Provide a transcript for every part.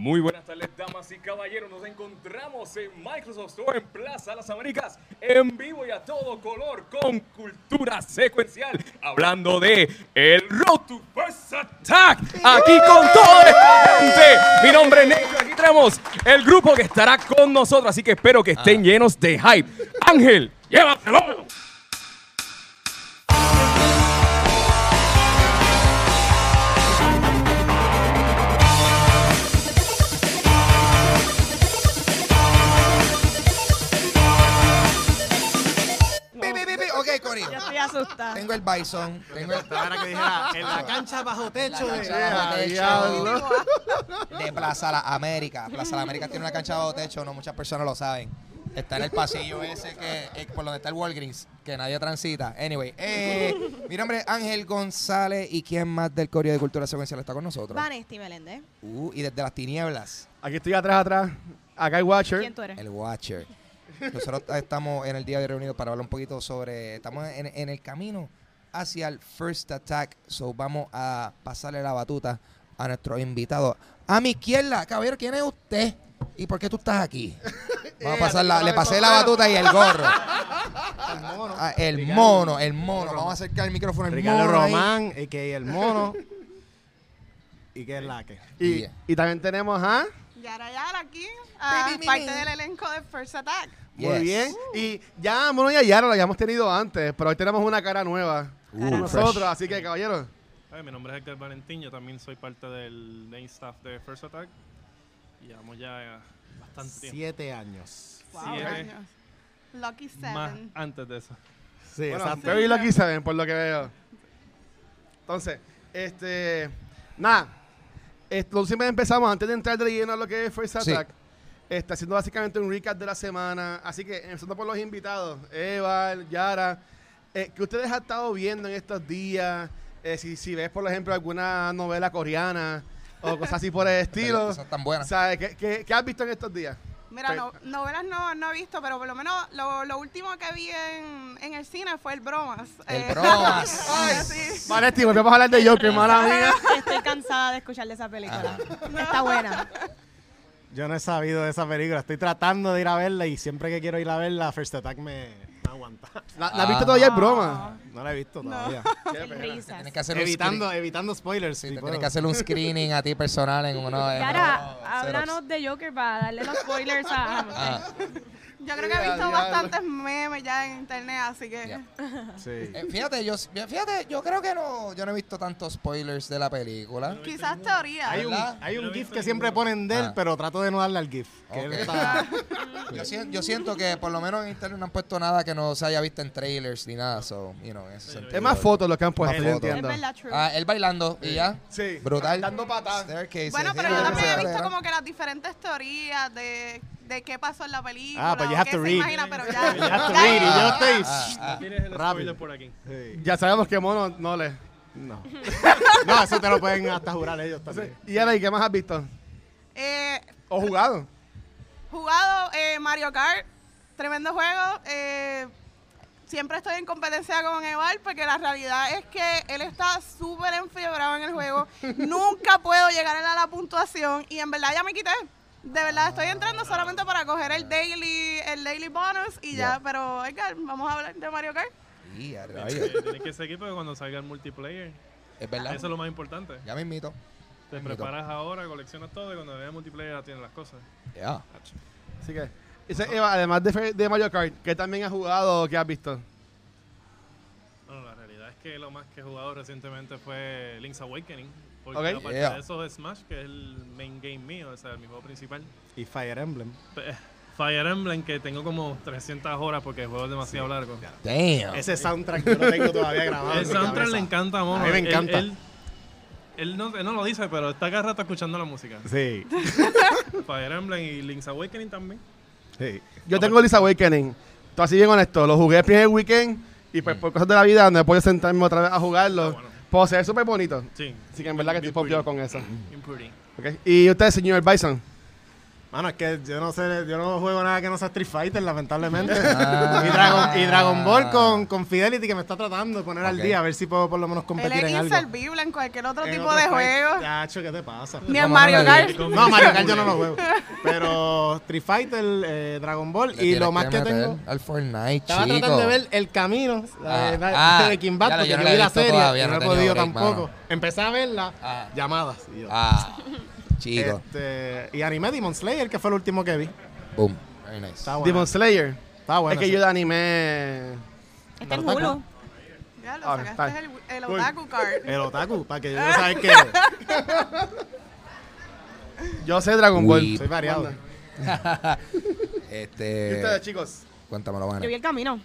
Muy buenas tardes, damas y caballeros. Nos encontramos en Microsoft Store en Plaza Las Américas, en vivo y a todo color, con cultura secuencial. Hablando de el Road to First Attack. Aquí con todo el. Mi nombre es Necho. Aquí tenemos el grupo que estará con nosotros. Así que espero que estén llenos de hype. Ángel, llévatelo. Yo estoy asustada. Tengo el Bison. Tengo el Ahora que dijera, en la cancha bajo techo. la de- cancha bajo techo diablo. de Plaza La América. Plaza La América tiene una cancha bajo techo, no muchas personas lo saben. Está en el pasillo ese que eh, por donde está el Walgreens, que nadie transita. Anyway, eh, mi nombre es Ángel González y quién más del Correo de Cultura Secuencial está con nosotros. Vanesti Meléndez. Uh, y desde las tinieblas, Aquí estoy atrás, atrás. Acá hay Watcher. ¿Quién tú eres? el Watcher. Nosotros estamos en el día de reunidos para hablar un poquito sobre. Estamos en, en el camino hacia el First Attack. So vamos a pasarle la batuta a nuestro invitado. A mi izquierda, caballero, ¿quién es usted? ¿Y por qué tú estás aquí? Vamos a pasar la, le pasé la batuta y el gorro. El mono. Ah, el mono, el mono. Vamos a acercar el micrófono al Ricardo mono. Román, y que el mono. y que es la que. Y, Yeah. y también tenemos a. Yara Yara aquí, ah, parte del elenco de First Attack. Muy Yes. bien. Y ya, Mono y a Yara lo habíamos tenido antes, pero hoy tenemos una cara nueva Uh, con nosotros. fresh. Así que, caballeros. Ay, mi nombre es Héctor Valentín, yo también soy parte del main staff de First Attack. Y llevamos ya eh, bastante tiempo. Siete años. Wow, Siete. años. Lucky Más Seven. antes de eso. Sí, Bueno, exacto. sí. Very lucky seven, por lo que veo. Entonces, este. Nada. Esto siempre empezamos antes de entrar de lleno a lo que es First Sí. Está haciendo básicamente un recap de la semana. Así que, empezando por los invitados, Eva, Yara, eh, ¿qué ustedes han estado viendo en estos días? Eh, si, si ves, por ejemplo, alguna novela coreana o cosas así por el estilo. Cosas tan buenas. ¿Sabes? ¿Qué, qué, qué has visto en estos días? Mira, no- novelas no, no he visto, pero por lo menos lo, lo último que vi en, en el cine fue el Bromas. El Eh, Bromas. Ay, sí. Vale, Steve, vamos a hablar de Joker, mala mía. Estoy cansada de escuchar de esa película. Está buena. Yo no he sabido de esa película. Estoy tratando de ir a verla y siempre que quiero ir a verla, First Attack me, me aguanta. ¿La, la has visto todavía el broma? No la he visto todavía. Qué risas. Tienes que hacer un evitando, evitando spoilers. sí, si te puedo. tienes que hacer un screening a ti personal en uno de uno- háblanos de Joker para darle los spoilers a Ah, Yo creo que he visto bastantes memes ya en internet, así que. Sí. eh, fíjate, yo fíjate, yo creo que no, yo no he visto tantos spoilers de la película. Quizás teoría. Hay un, hay no un GIF que siempre ponen de él, Ah. pero trato de no darle al GIF. Que él Ok. está- Yo, sien- yo siento que por lo menos en internet no han puesto nada que no se haya visto en trailers ni nada, so, you know, en ese sentido. Es más fotos lo que han puesto, yo entiendo. Ah, él bailando y ya. Sí. Brutal. Dando patas. Staircase, Bueno, pero sí, yo también he visto como que las diferentes teorías de, de qué pasó en la película. Ah, pues you o have qué to se read. imagina, pero ya. You have to ya- read, y yo estoy... Ah, ah. ¿Tienes el Rápido. por aquí? Sí. Ya sabemos que Mono no le. No. no, eso te lo pueden hasta jurar ellos también. Y ahora, ¿y qué más has visto? Eh, ¿O jugado? jugado eh, Mario Kart, tremendo juego. eh, siempre estoy en competencia con Eval porque la realidad es que él está súper enfiebrado en el juego. Nunca puedo llegar a la puntuación y en verdad ya me quité. De verdad estoy entrando solamente para coger el daily, el daily bonus y ya. Ya. Pero Edgar, vamos a hablar de Mario Kart. Y a Tienes rayos. que- Tienes que seguir porque cuando salga el multiplayer, Es verdad. eso es lo más importante. Ya me invito. Te preparas ahora, coleccionas todo y cuando veas multiplayer ya tienes las cosas. Ya. Así que. Eva, además de, Fe- de Mario Kart, ¿qué también has jugado o qué has visto? Bueno, la realidad es que lo más que he jugado recientemente fue Link's Awakening. Porque Ok. aparte Yeah. de eso Smash, que es el main game mío, o sea, mi juego principal. Y Fire Emblem. Pe- Fire Emblem, que tengo como 300 horas porque el juego es demasiado largo. Damn. Ese soundtrack yo lo tengo todavía grabado. El mi soundtrack cabeza. le encanta a Mono. A mí me Él- encanta. Él, él no, él no lo dice, pero está cada rato escuchando la música. Sí, Fire Emblem y Link's Awakening también. sí. Yo tengo Lisa Awakening. Tú así bien honesto. Lo jugué el primer weekend y pues por cosas de la vida no he podido sentarme otra vez a jugarlo. Ah, bueno. Pues se ve súper bonito. Sí. Así que en verdad que estoy pretty. con eso. Bien pretty. Ok. Y usted, señor Bison. Mano, es que yo no sé, yo no juego nada que no sea Street Fighter, lamentablemente. Ah. y, Dragon, y Dragon Ball con, con Fidelity que me está tratando de poner al día, a ver si puedo por lo menos Él competir es en algo. inservible en cualquier otro En tipo otro de fight. juego. Yacho, ¿qué te pasa? Ni en Mario Kart. No, Mario Kart yo no lo juego. Pero Street Fighter, eh, Dragon Ball Le y lo más que tengo... Al Fortnite, Estaba chico. tratando de ver El Camino de, Ah, la- ah, de ya lo- porque yo no vi la serie todavía, no no he podido break, tampoco. mano. Empecé a verla, Ah. llamadas. Y, yo, Ah, chico. este, y anime Demon Slayer, que fue el último que vi. Boom. Very nice. Está bueno. Demon Slayer. Está bueno. es que sí. yo de anime. Está en. Hulu. Ya lo Ahora, sacaste el, el. Otaku Card. El otaku, para que yo no sabes que Yo sé Dragon Ball. Uy. soy variado. Manda. ¿Y este. ustedes, chicos? Cuéntamelo, Vane. Yo vi el camino.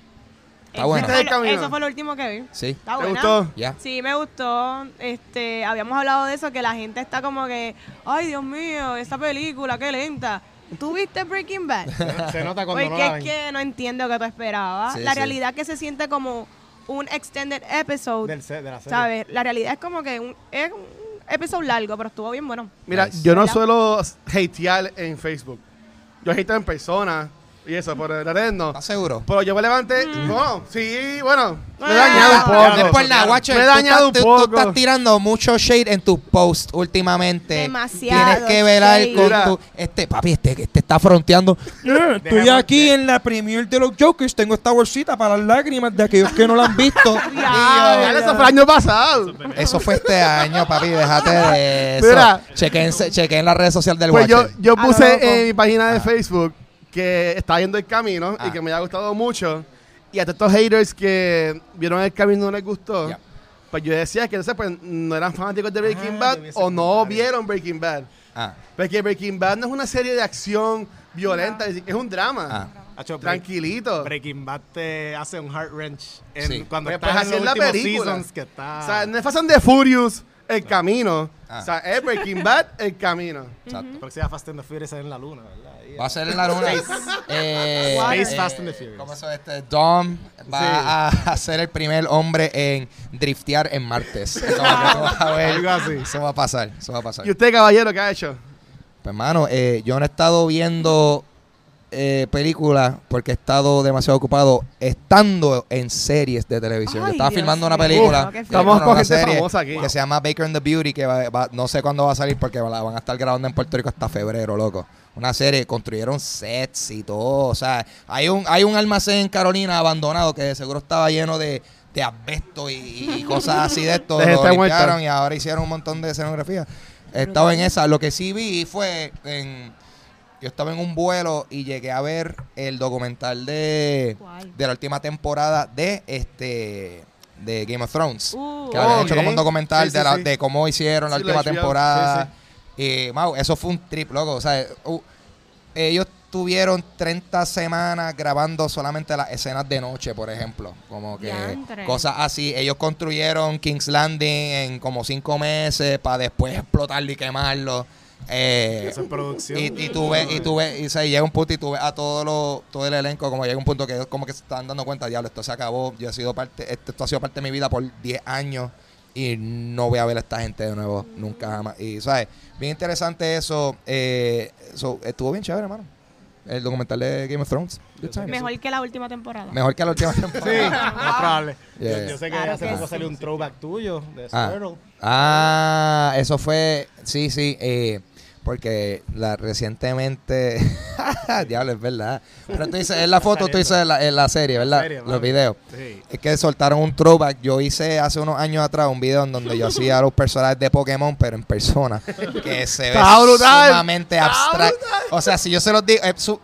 Está bueno. Eso fue lo último que vi. Sí. Está ¿Te buena. gustó? Ya. Sí, me gustó. Este, habíamos hablado de eso, que la gente está como que, ay, Dios mío, esa película, qué lenta. ¿Tú viste Breaking Bad? Se nota cuando no Porque la es ven. que no entiendo que tú esperabas. Sí, la sí. realidad es que se siente como un extended episode, Del set, de la serie. ¿sabes? La realidad es como que un, es un episodio largo, pero estuvo bien bueno. Mira, Nice. yo no ¿Verdad? suelo hatear en Facebook. Yo hateo en persona y eso, por el red no. ¿Estás seguro? Pero yo me levanté. No, sí, bueno. Me he dañado un poco. No es por nada, guacho. Me he tú dañado estás- un tú- Tú poco. estás tirando mucho shade en tus posts últimamente. Demasiado Tienes que velar shade. con Mira. tu... Este, papi, este, este está fronteando. Eh, estoy aquí en la premiere de los Jokers. Tengo esta bolsita para las lágrimas de aquellos que no la han visto. Ya, eso fue el año pasado. Eso fue este año, papi. Déjate de eso. Mira. Chequen, chequen las redes sociales del Pues yo, yo puse en mi página de Ah. Facebook que estaba viendo el camino Ah. y que me había gustado mucho. Y a todos estos haters que vieron el camino y no les gustó, Ya. pues yo decía que no, sé, pues, no eran fanáticos de Breaking Ah, Bad o no comentario. vieron Breaking Bad. Ah, Porque Breaking Bad no es una serie de acción violenta, es es un drama. ah. Hacho, Break- Tranquilito. Breaking Bad te hace un heart wrench en, Sí. cuando Pues, estás pues, en los la película. seasons que está... O sea, no es Fast and the Furious el camino. Ah. O sea, es Breaking Bad el camino. Exacto. Próxima Fast and the Furious es en la luna, ¿verdad? Va a ser en la luna. eh, Space eh, Fast and the Furious. ¿Cómo eso? Este, Dom va a ser el primer hombre en driftear en martes. A ver. Algo así. Eso va a pasar. Eso va a pasar. ¿Y usted, caballero, qué ha hecho? Pues, hermano, eh, yo no he estado viendo eh, películas porque he estado demasiado ocupado estando en series de televisión. yo estaba Dios filmando una película. Uf. Estamos una con gente serie famosa aquí. Que se llama Baker and the Beauty, que va- va- no sé cuándo va a salir porque la van a estar grabando en Puerto Rico hasta febrero, loco. Una serie, construyeron sets y todo. O sea, hay un, hay un almacén en Carolina abandonado que de seguro estaba lleno de, de asbesto y, y cosas así de esto. Lo muerta. limpiaron y ahora hicieron un montón de escenografía. Estaba en esa. Lo que sí vi fue en... Yo estaba en un vuelo y llegué a ver el documental de, ¿Cuál? de la última temporada de este de Game of Thrones. Uh, que habían Oh, hecho como un documental Sí, sí, de, la- sí. de cómo hicieron la Sí, última la HBO, temporada. Y, mau, eso fue un trip, loco. O sea, uh, ellos tuvieron 30 semanas grabando solamente las escenas de noche, por ejemplo. Como que cosas así. Ellos construyeron King's Landing en como cinco meses para después explotarlo y quemarlo. Eh, Eso es producción. y, y tú ves, y tú ves, y se llega un punto y tú ves a todo lo, todo el elenco, como llega un punto que ellos como que se están dando cuenta, diablo, esto se acabó, yo he sido parte, esto, esto ha sido parte de mi vida por 10 años y no voy a ver a esta gente de nuevo, nunca jamás. Y, ¿sabes? Bien interesante eso, eh, so, estuvo bien chévere, hermano. El documental de Game of Thrones. Mejor que la última temporada. Mejor que la última Sí, temporada. no es probable. Yo- Yeah. Yo, sé que Claro hace que poco sí. salió un throwback tuyo de Ah. Squirtle. Ah, eso fue, sí, sí, eh, porque la recientemente, diablo, es verdad. Pero tú dices, en la foto, tú dices en la, en la serie, ¿verdad? serie, Los videos. Sí. Es que soltaron un throwback. Yo hice hace unos años atrás un video en donde yo hacía los personajes de Pokémon, pero en persona. Que se ve sumamente abstracto. O sea, si yo se los digo, eh, su-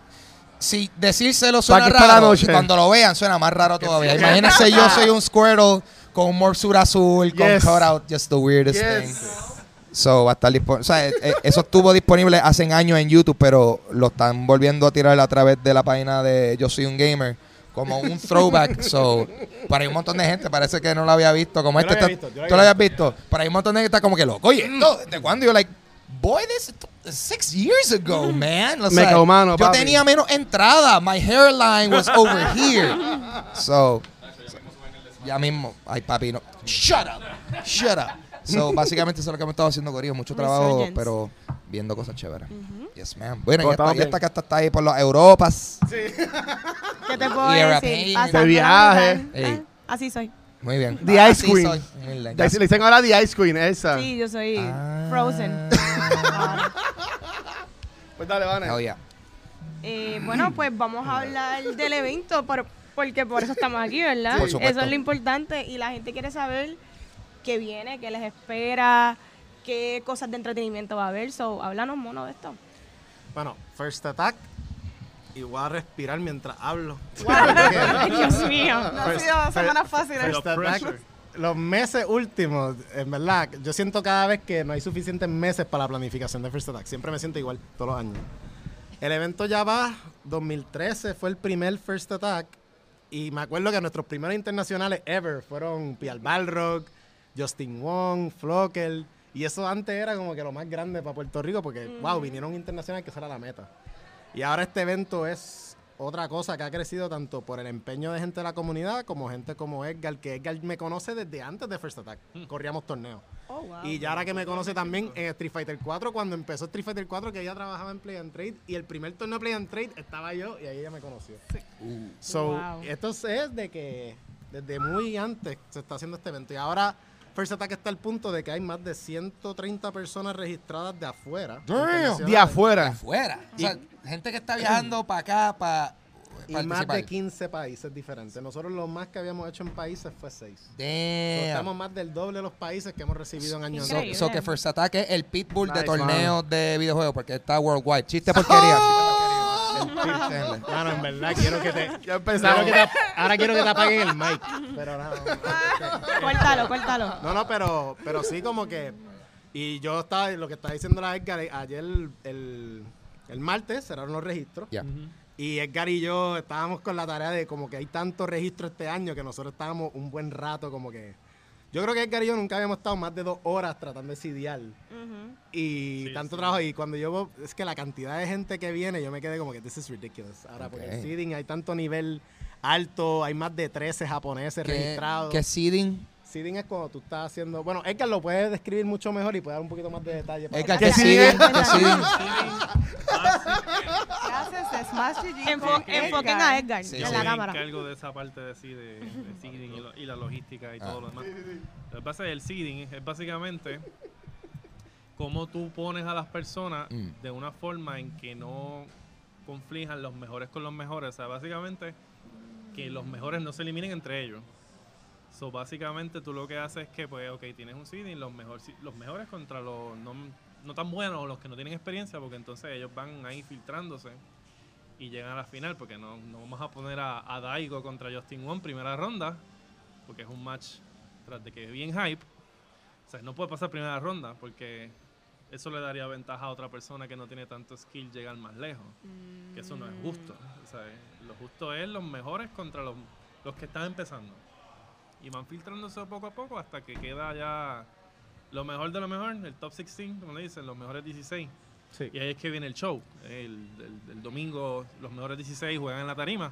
si decírselo suena la raro, cuando lo vean suena más raro todavía. Imagínense yo soy un Squirtle con un morsura azul, con Yes. cutout, just the weirdest Yes. thing. So, va a estar disponible. O sea, eh, eh, eso estuvo disponible hace años en YouTube, pero lo están volviendo a tirar a través de la página de Yo Soy un Gamer. Como un throwback. so, para un montón de gente parece que no lo había visto. Como Yo este lo había está- visto, yo lo ¿Tú lo había habías visto? Para un montón de gente está como que loco. Oye, ¿esto ¿desde cuándo? Yo, like, boy, this is six years ago, man. O sea, Meca humano, yo papi. tenía menos entrada. My hairline was over here. So, ya mismo. Ay, papi, no. Shut up. Shut up. So, básicamente eso es lo que hemos estado haciendo, Corillo. Mucho trabajo, Resurgence. pero viendo cosas chéveres. Ujú. Yes, ma'am. Bueno, Todo y esta, estamos y esta bien. que está, está ahí por las Europas. ¿Qué te puedo decir? Pasándola De viaje. brutal. Ey. Ah, Así soy. Muy bien. The Ah, Ice sí Queen. soy. Ya, Le dicen ahora The Ice Queen, esa. Sí, yo soy Ah. Frozen. Pues dale, Vane. Oh, yeah. Eh, bueno, pues vamos a hablar del evento, por- porque por eso estamos aquí, ¿verdad? Por supuesto. Eso es lo importante y la gente quiere saber qué viene, qué les espera, qué cosas de entretenimiento va a haber. So, háblanos, mono, de esto. Bueno, First Attack. Y voy a respirar mientras hablo. Dios mío. No ha sido semanas fáciles. First The Attack, los meses últimos, en verdad, yo siento cada vez que no hay suficientes meses para la planificación de First Attack. Siempre me siento igual, todos los años. El evento ya va, 2013 fue el primer First Attack. Y me acuerdo que nuestros primeros internacionales ever fueron Pial Balrog, Justin Wong, Flocker. Y eso antes era como que lo más grande para Puerto Rico porque, wow, vinieron internacionales que esa era la meta. Y ahora este evento es otra cosa que ha crecido tanto por el empeño de gente de la comunidad como gente como Edgar, que Edgar me conoce desde antes de First Attack. Corríamos torneos. Oh, wow. Y ya ahora que me conoce también en Street Fighter 4, cuando empezó Street Fighter 4, que ella trabajaba en Play and Trade, y el primer torneo de Play and Trade estaba yo y ahí ella me conoció. So, Wow. esto es de que desde muy antes se está haciendo este evento. Y ahora First Attack está al punto de que hay más de 130 personas registradas de afuera. Damn. internacionales, De afuera. Afuera. O sea, gente que está viajando para acá, para Y más de 15 países diferentes. Nosotros lo más que habíamos hecho en países fue 6. Estamos más del doble de los países que hemos recibido en años So, Increíble. so que First Attack es el pitbull de Nice, torneos de videojuegos porque está worldwide. Chiste porquería. Chiste pitch, Claro, en verdad quiero que te... Ya quiero empezamos. que te- ahora quiero que te apaguen el mic. Pero no, no. Córtalo, córtalo. No, no, pero, pero sí como que... Y yo estaba, lo que estaba diciendo la Edgar, ayer el, el, el martes cerraron los registros. Ya. Y Edgar y yo estábamos con la tarea de como que hay tantos registros este año que nosotros estábamos un buen rato como que... Yo creo que Edgar y yo nunca habíamos estado más de dos horas tratando de. Ujú. Y Sí, tanto sí. trabajo. Y cuando yo es que la cantidad de gente que viene, yo me quedé como que this is ridiculous. Ahora, porque el seeding hay tanto nivel alto, hay más de 13 japoneses ¿Qué, registrados. qué seeding? Seeding es cuando tú estás haciendo. Bueno, Edgar lo puede describir mucho mejor y puede dar un poquito más de detalle. para- Edgar, ¿Qué ¿qué seeding? seeding? ¿Qué seeding? Gracias, Smash. Enfo- enfoquen a Edgar Sí, en sí. la me cámara. encargo de esa parte de, sí, de, de seeding y, lo- y la logística y todo lo demás. Lo que pasa es que el seeding es básicamente cómo tú pones a las personas Mm. de una forma en que no conflijan los mejores con los mejores. O sea, básicamente que los mejores no se eliminen entre ellos. So, básicamente tú lo que haces es que, pues, ok, tienes un seeding, los, mejor, los mejores contra los no, no tan buenos o los que no tienen experiencia, porque entonces ellos van ahí filtrándose y llegan a la final, porque no, no vamos a poner a, a Daigo contra Justin Wong primera ronda, porque es un match tras de que es bien hype. O sea, no puede pasar primera ronda, porque eso le daría ventaja a otra persona que no tiene tanto skill llegar más lejos. Que eso no es justo. O sea, lo justo es los mejores contra los, los que están empezando. Y van filtrándose poco a poco hasta que queda ya lo mejor de lo mejor, el top 16, como le dicen, los mejores 16. Sí. Y ahí es que viene el show. El, el- el domingo los mejores 16 juegan en la tarima.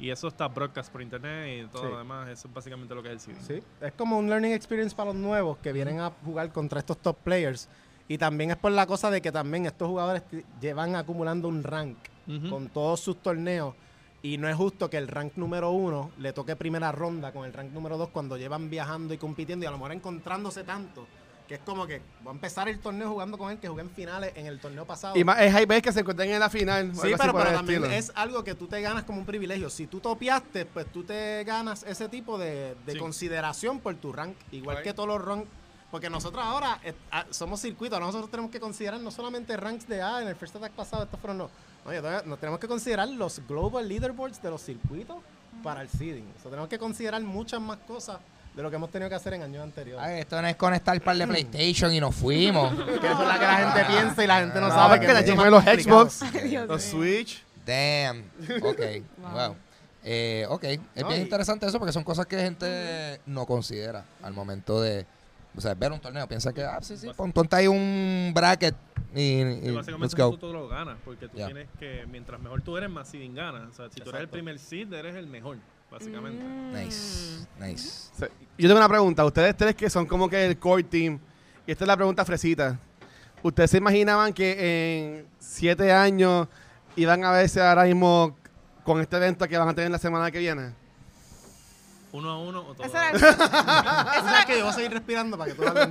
Y eso está broadcast por internet y todo Sí. lo demás. Eso es básicamente lo que es el seeding. Sí, es como un learning experience para los nuevos que vienen a jugar contra estos top players. Y también es por la cosa de que también estos jugadores llevan acumulando un rank Ujú. con todos sus torneos. Y no es justo que el rank número uno le toque primera ronda con el rank número dos cuando llevan viajando y compitiendo y a lo mejor encontrándose tanto. Que es como que voy a empezar el torneo jugando con él que jugué en finales en el torneo pasado. Y más, es hay veces que se encuentran en la final. Sí, pero, también estilo. es algo que tú te ganas como un privilegio. Si tú topiaste, pues tú te ganas ese tipo de, de Sí. consideración por tu rank. Igual que todos los ranks. Porque nosotros ahora eh, ah, somos circuitos. Nosotros tenemos que considerar no solamente ranks de A en el First Attack pasado, estos fueron los. Oye, nos tenemos que considerar los global leaderboards de los circuitos para el seeding. O sea, tenemos que considerar muchas más cosas de lo que hemos tenido que hacer en años anteriores. Ay, esto no es conectar el par de PlayStation y nos fuimos. que eso es la que la gente piensa y la gente no, No, sabe que más de los. Xbox, los. Switch. Damn. Ok. wow. Eh, ok. Es No, bien y- interesante eso porque son cosas que gente no considera al momento de o sea, ver un torneo. Piensa que, ah, sí, sí, pon- ponte ahí un bracket y, y Y let's básicamente go. tú todo lo ganas, porque tú tienes que, mientras mejor tú eres, más seeding ganas. O sea, si tú eres el Exacto. primer seed, eres el mejor. Básicamente. Nice, nice. Yo tengo una pregunta. Ustedes tres que son como que el core team, y esta es la pregunta fresita. ¿Ustedes se imaginaban que en siete años iban a verse ahora mismo con este evento que van a tener la semana que viene? Uno a uno o todo. Ese era, el, era- que yo voy a seguir respirando para que tú hables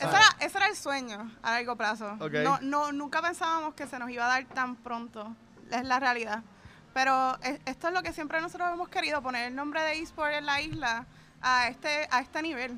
ese era- el sueño a largo plazo. No, no, nunca pensábamos que se nos iba a dar tan pronto. Es la realidad. Pero es- esto es lo que siempre nosotros hemos querido, poner el nombre de eSport en la isla a este, a este nivel.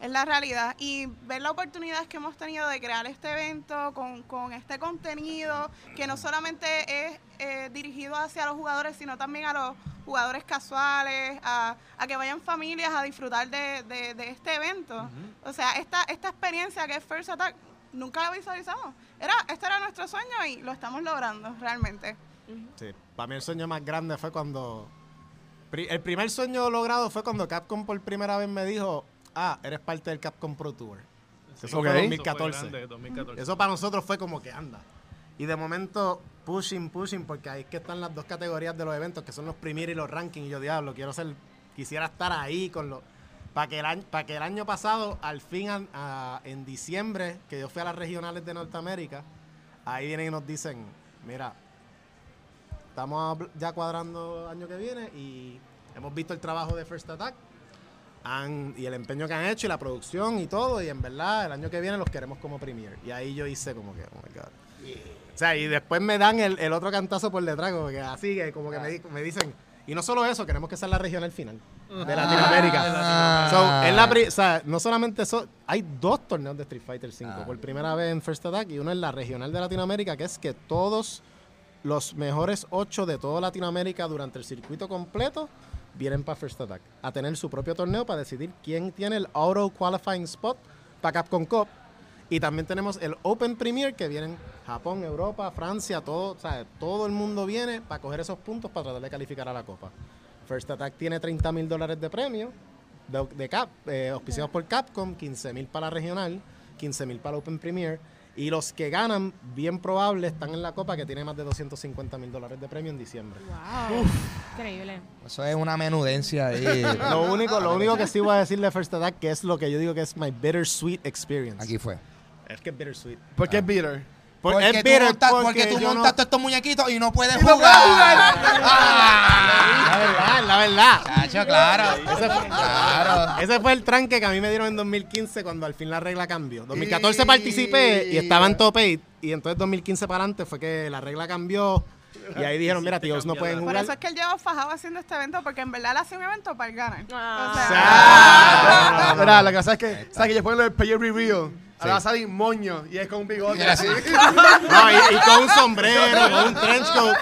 Es la realidad. Y ver las oportunidades que hemos tenido de crear este evento con, con este contenido que no solamente es eh, dirigido hacia los jugadores, sino también a los jugadores casuales, a, a que vayan familias a disfrutar de, de- de este evento. O sea, esta, esta experiencia que es First Attack, nunca la visualizamos. Era, este era nuestro sueño y lo estamos logrando realmente. Sí, para mí el sueño más grande fue cuando... pri- El primer sueño logrado fue cuando Capcom por primera vez me dijo, ah, eres parte del Capcom Pro Tour. Eso Ok. fue Eso fue 2014. grande, 2014. Eso para nosotros fue como que anda. Y de momento, pushing, pushing, porque ahí es que están las dos categorías de los eventos, que son los premier y los rankings. Y yo, diablo, quiero ser, quisiera estar ahí con los... Para que, el año, para que el año pasado, al fin, an- a- en diciembre, que yo fui a las regionales de Norteamérica, ahí vienen y nos dicen, mira, estamos ya cuadrando año que viene y hemos visto el trabajo de First Attack han- y el empeño que han hecho y la producción y todo, y en verdad el año que viene los queremos como premier. Y ahí yo hice como que, oh my God. O sea, y después me dan el, el otro cantazo por detrás, como que así, que como que me, me dicen, y no solo eso, queremos que sea la regional final de Latinoamérica. Ah. So, es la pri- o sea, no solamente eso, hay dos torneos de Street Fighter 5 Ah. por primera vez en First Attack y uno es la regional de Latinoamérica, que es que todos los mejores ocho de toda Latinoamérica durante el circuito completo vienen para First Attack a tener su propio torneo para decidir quién tiene el auto qualifying spot para Capcom Cup. Y también tenemos el Open Premier que vienen Japón, Europa, Francia, todo, sea, todo el mundo viene para coger esos puntos para tratar de calificar a la Copa. First Attack tiene 30 mil dólares de premio de, de Cap, eh, auspiciados por Capcom, 15 mil para la regional, 15 mil para Open Premier. Y los que ganan, bien probable, están en la Copa que tiene más de 250 mil dólares de premio en diciembre. Wow. Increíble. Eso es una menudencia ahí. Lo único, lo único que sí voy a decir de First Attack, que es lo que yo digo que es my bittersweet experience. Aquí fue. Es que es bittersweet. ¿Por Ah. qué es bitter? Por- Porque, es tú, montas- porque porque tú yo no- montaste estos muñequitos y no puedes no jugar. Ah. La verdad, la verdad. Chacho, claro. Ese fue, Claro. ese fue el tranque que a mí me dieron en 2015 cuando al fin la regla cambió. 2014 Y- participé y estaba en top 8 y entonces 2015 para adelante fue que la regla cambió y ahí dijeron, mira, tíos no pueden Por jugar. eso es que él lleva fajado haciendo este evento, porque en verdad él hace un evento para el ganar. Ah. O sea, Ah, Mira, lo que pasa es que, ¿sabes que yo pongo el player review? Ahora va a salir moño y es con un bigote Mira, así. No, y, y con un sombrero, con un trench coat.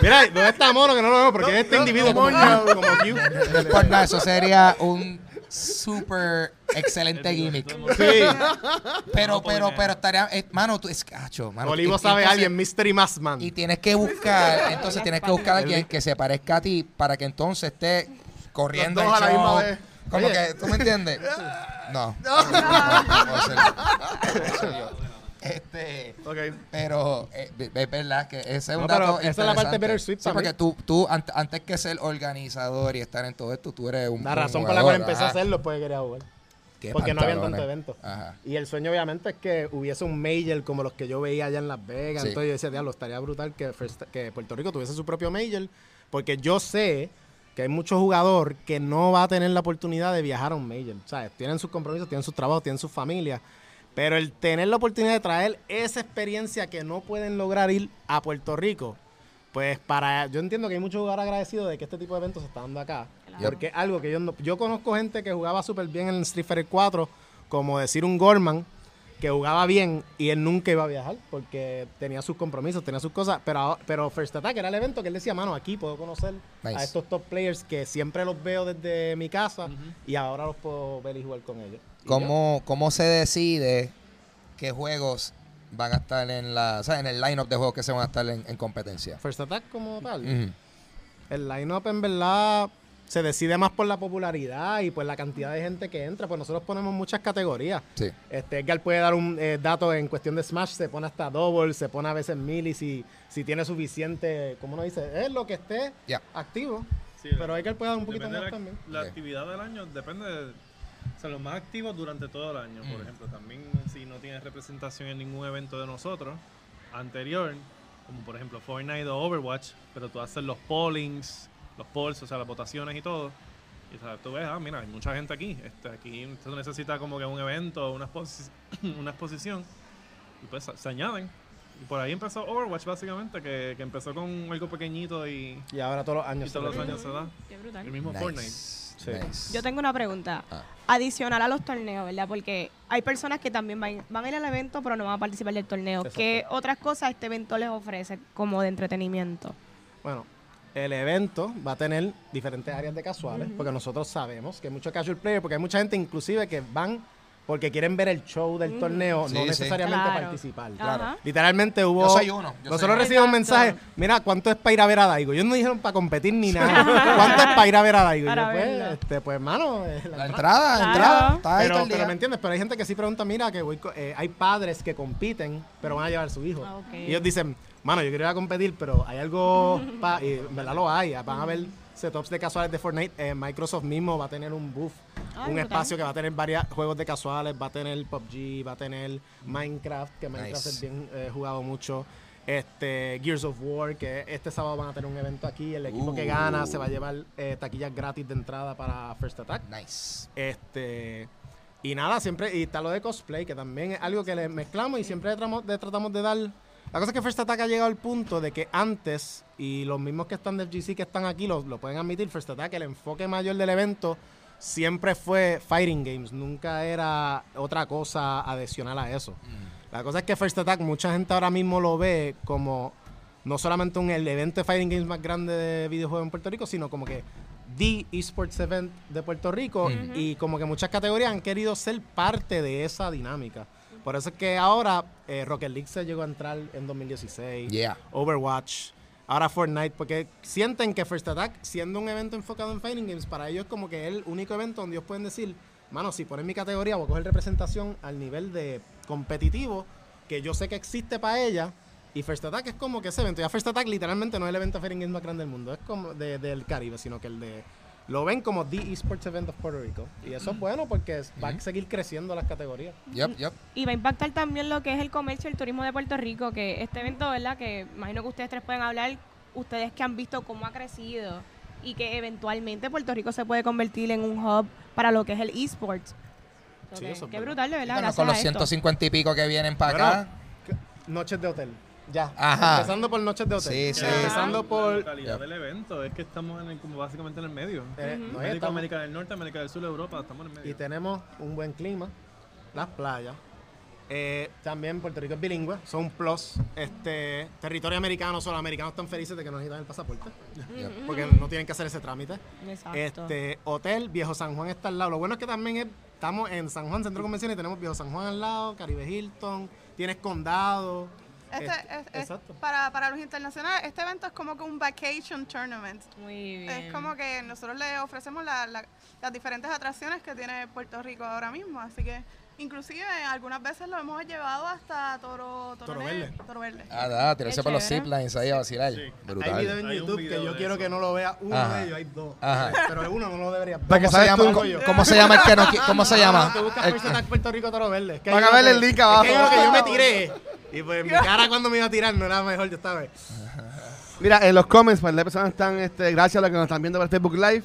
Mira, ¿dónde está Mono? Que no lo veo porque este individuo como, moño. como Q. No es por nada, eso sería un súper excelente gimmick. Sí. Pero, No, pero, pero estaría, eh, mano, tú es cacho, mano. Olivo sabe a alguien, Mystery Maskman. Y tienes que buscar, entonces tienes que buscar a alguien que se parezca a ti para que entonces esté corriendo Los dos el a la misma show. vez. Como Oye. que, ¿tú me entiendes? No. No, no no ser. Este, Ok. pero eh, es verdad que ese es un No, dato esa es la parte interesante. bittersweet Sí, para porque mí. tú, tú ant- antes que ser organizador y estar en todo esto, tú eres un La un razón por la cual empecé a hacerlo fue que quería jugar. Qué Porque no había tanto evento. Ajá. Y el sueño obviamente es que hubiese un major como los que yo veía allá en Las Vegas. Sí. Entonces yo decía, diablo, estaría brutal que, First- que Puerto Rico tuviese su propio major. Porque yo sé que hay mucho jugador que no va a tener la oportunidad de viajar a un major. ¿Sabes? Tienen sus compromisos, tienen sus trabajos, tienen sus familias. Pero el tener la oportunidad de traer esa experiencia que no pueden lograr ir a Puerto Rico, pues para yo entiendo que hay muchos jugadores agradecidos de que este tipo de eventos se está dando acá. Claro. Porque es algo que yo no, yo conozco gente que jugaba súper bien en Street Fighter 4, como decir un Gorman, que jugaba bien y él nunca iba a viajar porque tenía sus compromisos, tenía sus cosas. Pero, pero First Attack era el evento que él decía, mano, aquí puedo conocer Nice. a estos top players que siempre los veo desde mi casa y ahora los puedo ver y jugar con ellos. ¿Cómo, ¿Cómo se decide qué juegos van a estar en la, o sea, en el lineup de juegos que se van a estar en, en competencia? First Attack como tal. Ujú. El line-up en verdad se decide más por la popularidad y por la cantidad de gente que entra, pues nosotros ponemos muchas categorías. Sí. Este, Edgar puede dar un eh, dato en cuestión de Smash, se pone hasta double, se pone a veces melee si, si tiene suficiente, ¿cómo uno dice? Es lo que esté Ya. activo. Sí, Pero hay que pueda un poquito más la, también. la actividad del año, depende de... O sea, los más activos durante todo el año, por Mm. ejemplo. También si no tienes representación en ningún evento de nosotros anterior, como por ejemplo Fortnite o Overwatch, pero tú haces los pollings, los polls, o sea, las votaciones y todo. Y o sea, tú ves, ah, mira, hay mucha gente aquí. Este, aquí esto necesita como que un evento, una, exposi- una exposición. Y pues se añaden. Y por ahí empezó Overwatch, básicamente, que, que empezó con algo pequeñito y, Y ahora todos los y años. todos se los años se da. Qué brutal. El mismo Fortnite. Nice, Sí. nice. Yo tengo una pregunta. Ah. Adicional a los torneos, ¿verdad? Porque hay personas que también van, van a ir al evento, pero no van a participar del torneo. Exacto. ¿Qué otras cosas este evento les ofrece como de entretenimiento? Bueno, el evento va a tener diferentes áreas de casuales, porque nosotros sabemos que hay muchos casual players, porque hay mucha gente inclusive que van porque quieren ver el show del Ujú. torneo, Sí, no sí. necesariamente Claro. participar. Ajá. Literalmente hubo... Yo soy uno. yo Nosotros recibimos un mensaje, mira, ¿cuánto es para ir a ver a Daigo? Ellos no dijeron para competir ni nada. ¿Cuánto es para ir a ver a Daigo? Y yo, pues, este, pues, hermano, eh, la La entrada. entrada, Claro. entrada. Está ahí todo Pero, pero me entiendes, pero hay gente que sí pregunta, mira, que voy eh, hay padres que compiten, pero van a llevar a su hijo. Ah. Y ellos dicen, mano, yo quiero ir a competir, pero hay algo, pa-", y en verdad lo hay, van a ver setups de casuales de Fortnite, Eh, Microsoft mismo va a tener un booth, Ay, un brutal. espacio que va a tener varios juegos de casuales, va a tener PUBG, va a tener Minecraft, que Minecraft Nice. es bien eh, jugado mucho. Este, Gears of War, que este sábado van a tener un evento aquí. El equipo que Uh. gana se va a llevar eh, taquillas gratis de entrada para First Attack. Nice. Este. Y nada, siempre. Y está lo de cosplay, que también es algo que le mezclamos y siempre tratamos de, tratamos de dar. La cosa es que First Attack ha llegado al punto de que antes, y los mismos que están del GC que están aquí lo, lo pueden admitir, First Attack, el enfoque mayor del evento siempre fue Fighting Games, nunca era otra cosa adicional a eso. La cosa es que First Attack, mucha gente ahora mismo lo ve como no solamente un, el evento de Fighting Games más grande de videojuegos en Puerto Rico, sino como que the esports event de Puerto Rico Ujú. y como que muchas categorías han querido ser parte de esa dinámica. Por eso es que ahora eh, Rocket League se llegó a entrar en 2016, Yeah. Overwatch, ahora Fortnite, porque sienten que First Attack, siendo un evento enfocado en Fighting Games, para ellos es como que es el único evento donde ellos pueden decir, mano, si ponen mi categoría, voy a coger representación al nivel de competitivo que yo sé que existe para ella. Y First Attack es como que ese evento. Ya First Attack literalmente no es el evento de Fighting Games más grande del mundo, es como de- del Caribe, sino que el de... Lo ven como The Esports Event of Puerto Rico. Y eso es bueno porque es- va a seguir creciendo las categorías. Yep, yep. Y va a impactar también lo que es el comercio y el turismo de Puerto Rico, que este evento, ¿verdad? Que imagino que ustedes tres pueden hablar, ustedes que han visto cómo ha crecido y que eventualmente Puerto Rico se puede convertir en un hub para lo que es el esports. Sí, Qué brutal, de verdad. Bueno, con los a esto. 150 y pico que vienen para Bueno, acá. Noches de hotel. Ya. Ajá. Empezando por noches de hotel. Sí, sí. Empezando La por... localidad Yep. del evento es que estamos en el- como básicamente en el medio. eh, Ujú. no, América, estamos- América del Norte, América del Sur, Europa, estamos en el medio. y tenemos un buen clima, las playas. Eh, también Puerto Rico es bilingüe, son un plus. Este, territorio americano, solo americanos están felices de que no necesitan el pasaporte, Yep. porque no tienen que hacer ese trámite. Exacto. Este, hotel, Viejo San Juan está al lado. Lo bueno es que también es- estamos en San Juan, Centro de Convenciones, y tenemos Viejo San Juan al lado, Caribe Hilton, tienes Condado. Este, Este, es- es- exacto. para, para los internacionales, este evento es como que un vacation tournament. Muy bien. Es como que nosotros le ofrecemos la- la- las diferentes atracciones que tiene Puerto Rico ahora mismo. Así que inclusive algunas veces lo hemos llevado hasta Toro, Toro, Toro Verde. Toro Verde. Ah, da, tirarse por los ziplines ahí a vacilar. Sí. Hay Brutal. videos en Hay YouTube video que yo quiero eso. que no lo vea uno Ajá. de ellos, hay dos. Ajá. Pero el uno no lo debería ver. Para ¿Cómo se, llama, tú. ¿Cómo, cómo se llama el que no ¿Cómo se llama? Tú buscas El- First Attack Puerto Rico Toro Verde. Es que Van hay a ver el link es abajo. hay uno que yo me tiré. Y pues mi cara cuando me iba a tirar no era mejor de esta vez. Mira, en los comments, para las personas están, este, gracias a los que nos están viendo por Facebook Live.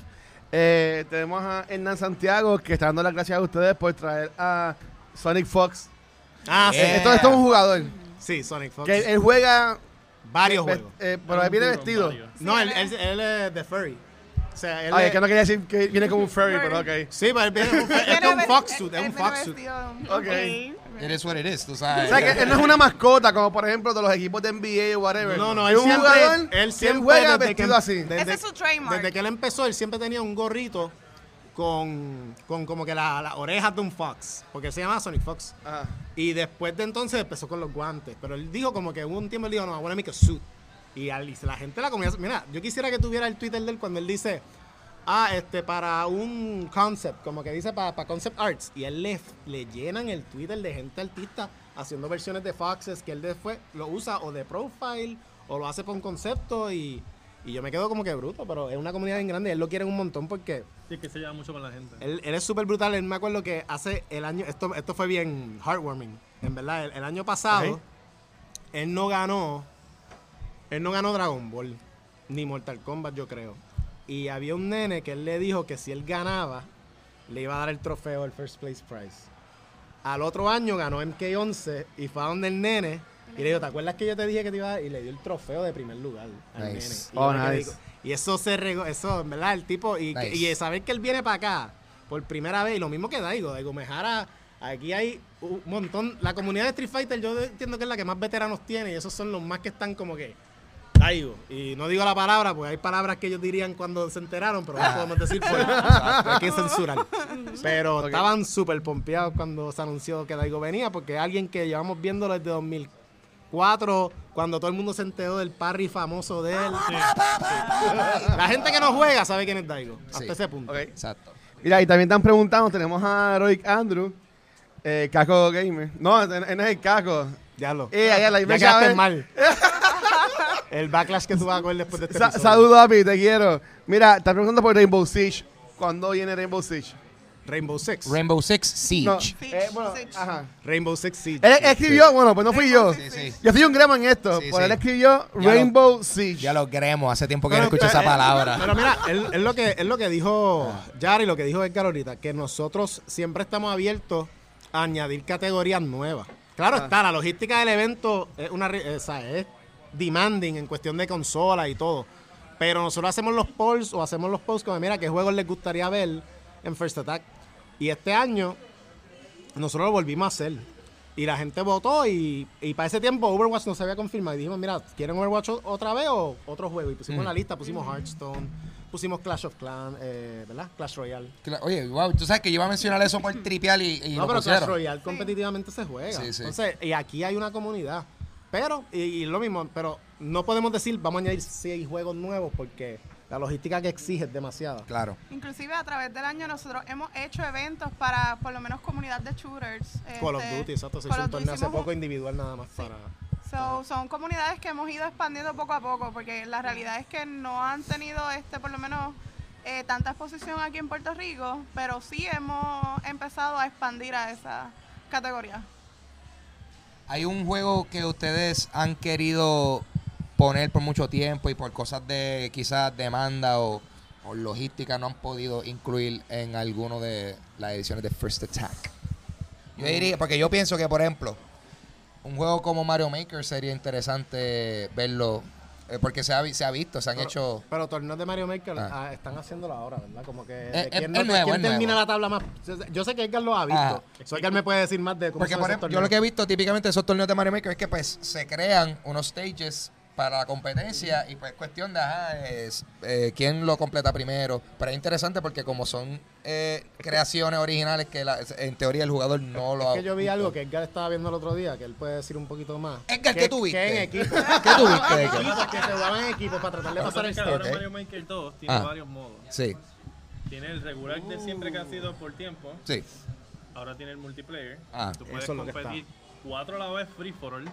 Eh, tenemos a Hernán Santiago que está dando las gracias a ustedes por traer a Sonic Fox. Ah, sí. Eh. Esto, esto es un jugador Sí, Sonic Fox. que él juega, Varios ve- juegos. eh, pero él viene vestido. No, él, Sí, él, él es de furry. O sea, él Ay, es- es que no quería decir que viene como un furry, pero ok. Sí, pero él viene es que un fox suit, es un fox suit. Ok. It is what it is, tú O sabes. sea, que él no es una mascota como por ejemplo de los equipos de NBA o whatever. No, no, es él un siempre, jugador él que siempre juega desde vestido que, así. Desde, Ese es su trademark. desde que él empezó, él siempre tenía un gorrito con, con como que la- las orejas de un fox, porque se llama Sonic Fox. Ajá. Y después de entonces empezó con los guantes. Pero él dijo como que hubo un tiempo él dijo, no, I wanna make a suit. Y al- y la gente la comía. Mira, yo quisiera que tuviera el Twitter de él cuando él dice, ah, este, para un concept, como que dice para, para concept arts. Y él le, le llenan el Twitter de gente artista haciendo versiones de Foxes que él después lo usa o de profile o lo hace para un concepto y, Y yo me quedo como que bruto, pero es una comunidad bien grande y él lo quiere un montón porque Sí, que se lleva mucho con la gente. él, él es súper brutal. Él me acuerdo que hace el año, esto, esto fue bien heartwarming, en verdad. El, el año pasado, él no ganó, él no ganó Dragon Ball, ni Mortal Kombat, yo creo. Y había un nene que él le dijo que si él ganaba, le iba a dar el trofeo, el First Place Prize. Al otro año ganó MK11 y fue a donde el nene y le dijo, ¿te acuerdas que yo te dije que te iba a dar? Y le dio el trofeo de primer lugar al Nice. nene. Y, Oh, nice. y eso se regó, eso, en verdad, el tipo, y, Nice. y saber que él viene para acá por primera vez, y lo mismo que Daigo, Daigo Mejara, aquí hay un montón, la comunidad de Street Fighter yo entiendo que es la que más veteranos tiene, y esos son los más que están como que, Daigo, y no digo la palabra, porque hay palabras que ellos dirían cuando se enteraron, pero no podemos decir hay que censurar. Pero estaban súper pompeados cuando se anunció que Daigo venía, porque es alguien que llevamos viéndolo desde 2004, cuando todo el mundo se enteró del parry famoso de él. La gente que no juega sabe quién es Daigo, hasta Sí. ese punto. Ok. Exacto. Mira, y también están preguntando, tenemos a Roy Andrew, eh, Caco Gamer. No, no es el Caco. Ya lo. Eh, ahí a la ya quedaste mal. El backlash que tú vas a coger después de este Sa- episodio. Saludos, Api, te quiero. Mira, están preguntando por Rainbow Siege. ¿Cuándo viene Rainbow Siege? Rainbow Six. Rainbow Six Siege. No, eh, bueno, ajá. Rainbow Six Siege. Él escribió, bueno, pues no fui yo. Sí, sí. Yo fui un gremo en esto, Sí, por sí. él escribió Ya lo- Rainbow Siege. Ya lo queremos. Hace tiempo que Pero, no escucho esa eh, palabra. Pero mira, él, él lo que, él lo que dijo Yari, lo que dijo Edgar ahorita, que nosotros siempre estamos abiertos a añadir categorías nuevas. Claro está, la logística del evento es una sea, es demanding en cuestión de consola y todo. Pero nosotros hacemos los polls o hacemos los posts como, mira, qué juegos les gustaría ver en First Attack. Y este año nosotros lo volvimos a hacer. Y la gente votó y, y para ese tiempo Overwatch no se había confirmado. Y dijimos, mira, ¿quieren Overwatch otra vez o otro juego? Y pusimos la lista, pusimos Hearthstone, pusimos Clash of Clans, eh, ¿verdad? Clash Royale. Oye, wow, tú sabes que yo iba a mencionar eso por tripear y, y no, lo pero Clash. Royale competitivamente se juega. Sí, sí. Entonces, y aquí hay una comunidad. Pero, y, y lo mismo, pero no podemos decir, vamos a añadir seis juegos nuevos porque la logística que exige es demasiada. Claro. Inclusive a través del año nosotros hemos hecho eventos para por lo menos comunidad de shooters. Call of Este, Duty, exacto. Se Call hizo un of torneo hace poco individual nada más para... So, son comunidades que hemos ido expandiendo poco a poco, porque la realidad es que no han tenido este por lo menos eh, tanta exposición aquí en Puerto Rico, pero sí hemos empezado a expandir a esa categoría. Hay un juego que ustedes han querido poner por mucho tiempo y por cosas de quizás demanda o, o logística no han podido incluir en alguno de las ediciones de First Attack. Yo diría, porque yo pienso que, por ejemplo, un juego como Mario Maker sería interesante verlo, eh, porque se ha, se ha visto, se han Pero- hecho... Pero torneos de Mario Maker Ah. ah, están haciéndolo ahora, ¿verdad? Como que de Eh, quién, no- nuevo, quién es termina nuevo. la tabla más. Yo sé que Edgar lo ha visto. Ajá. So, Edgar me puede decir más de cómo Porque son por ejemplo, yo lo que he visto típicamente de esos torneos de Mario Maker es que pues se crean unos stages para la competencia y pues cuestión de ajá, es, eh, quién lo completa primero. Pero es interesante porque como son eh, creaciones originales que la- en teoría el jugador no lo ha Es que yo vi visto. algo que Edgar estaba viendo el otro día, que él puede decir un poquito más. Edgar, ¿qué tú viste? Que en equipo. ¿Qué tú viste, Edgar? Equipos que se jugaban en equipo para tratar de pasar pasa el es ahora. Mario Maker 2 tiene Ah. varios modos. Sí, Tiene el regular de siempre que ha sido por tiempo. sí. Ahora tiene el multiplayer. Ah, Tú puedes eso es lo que competir cuatro a la vez free for all.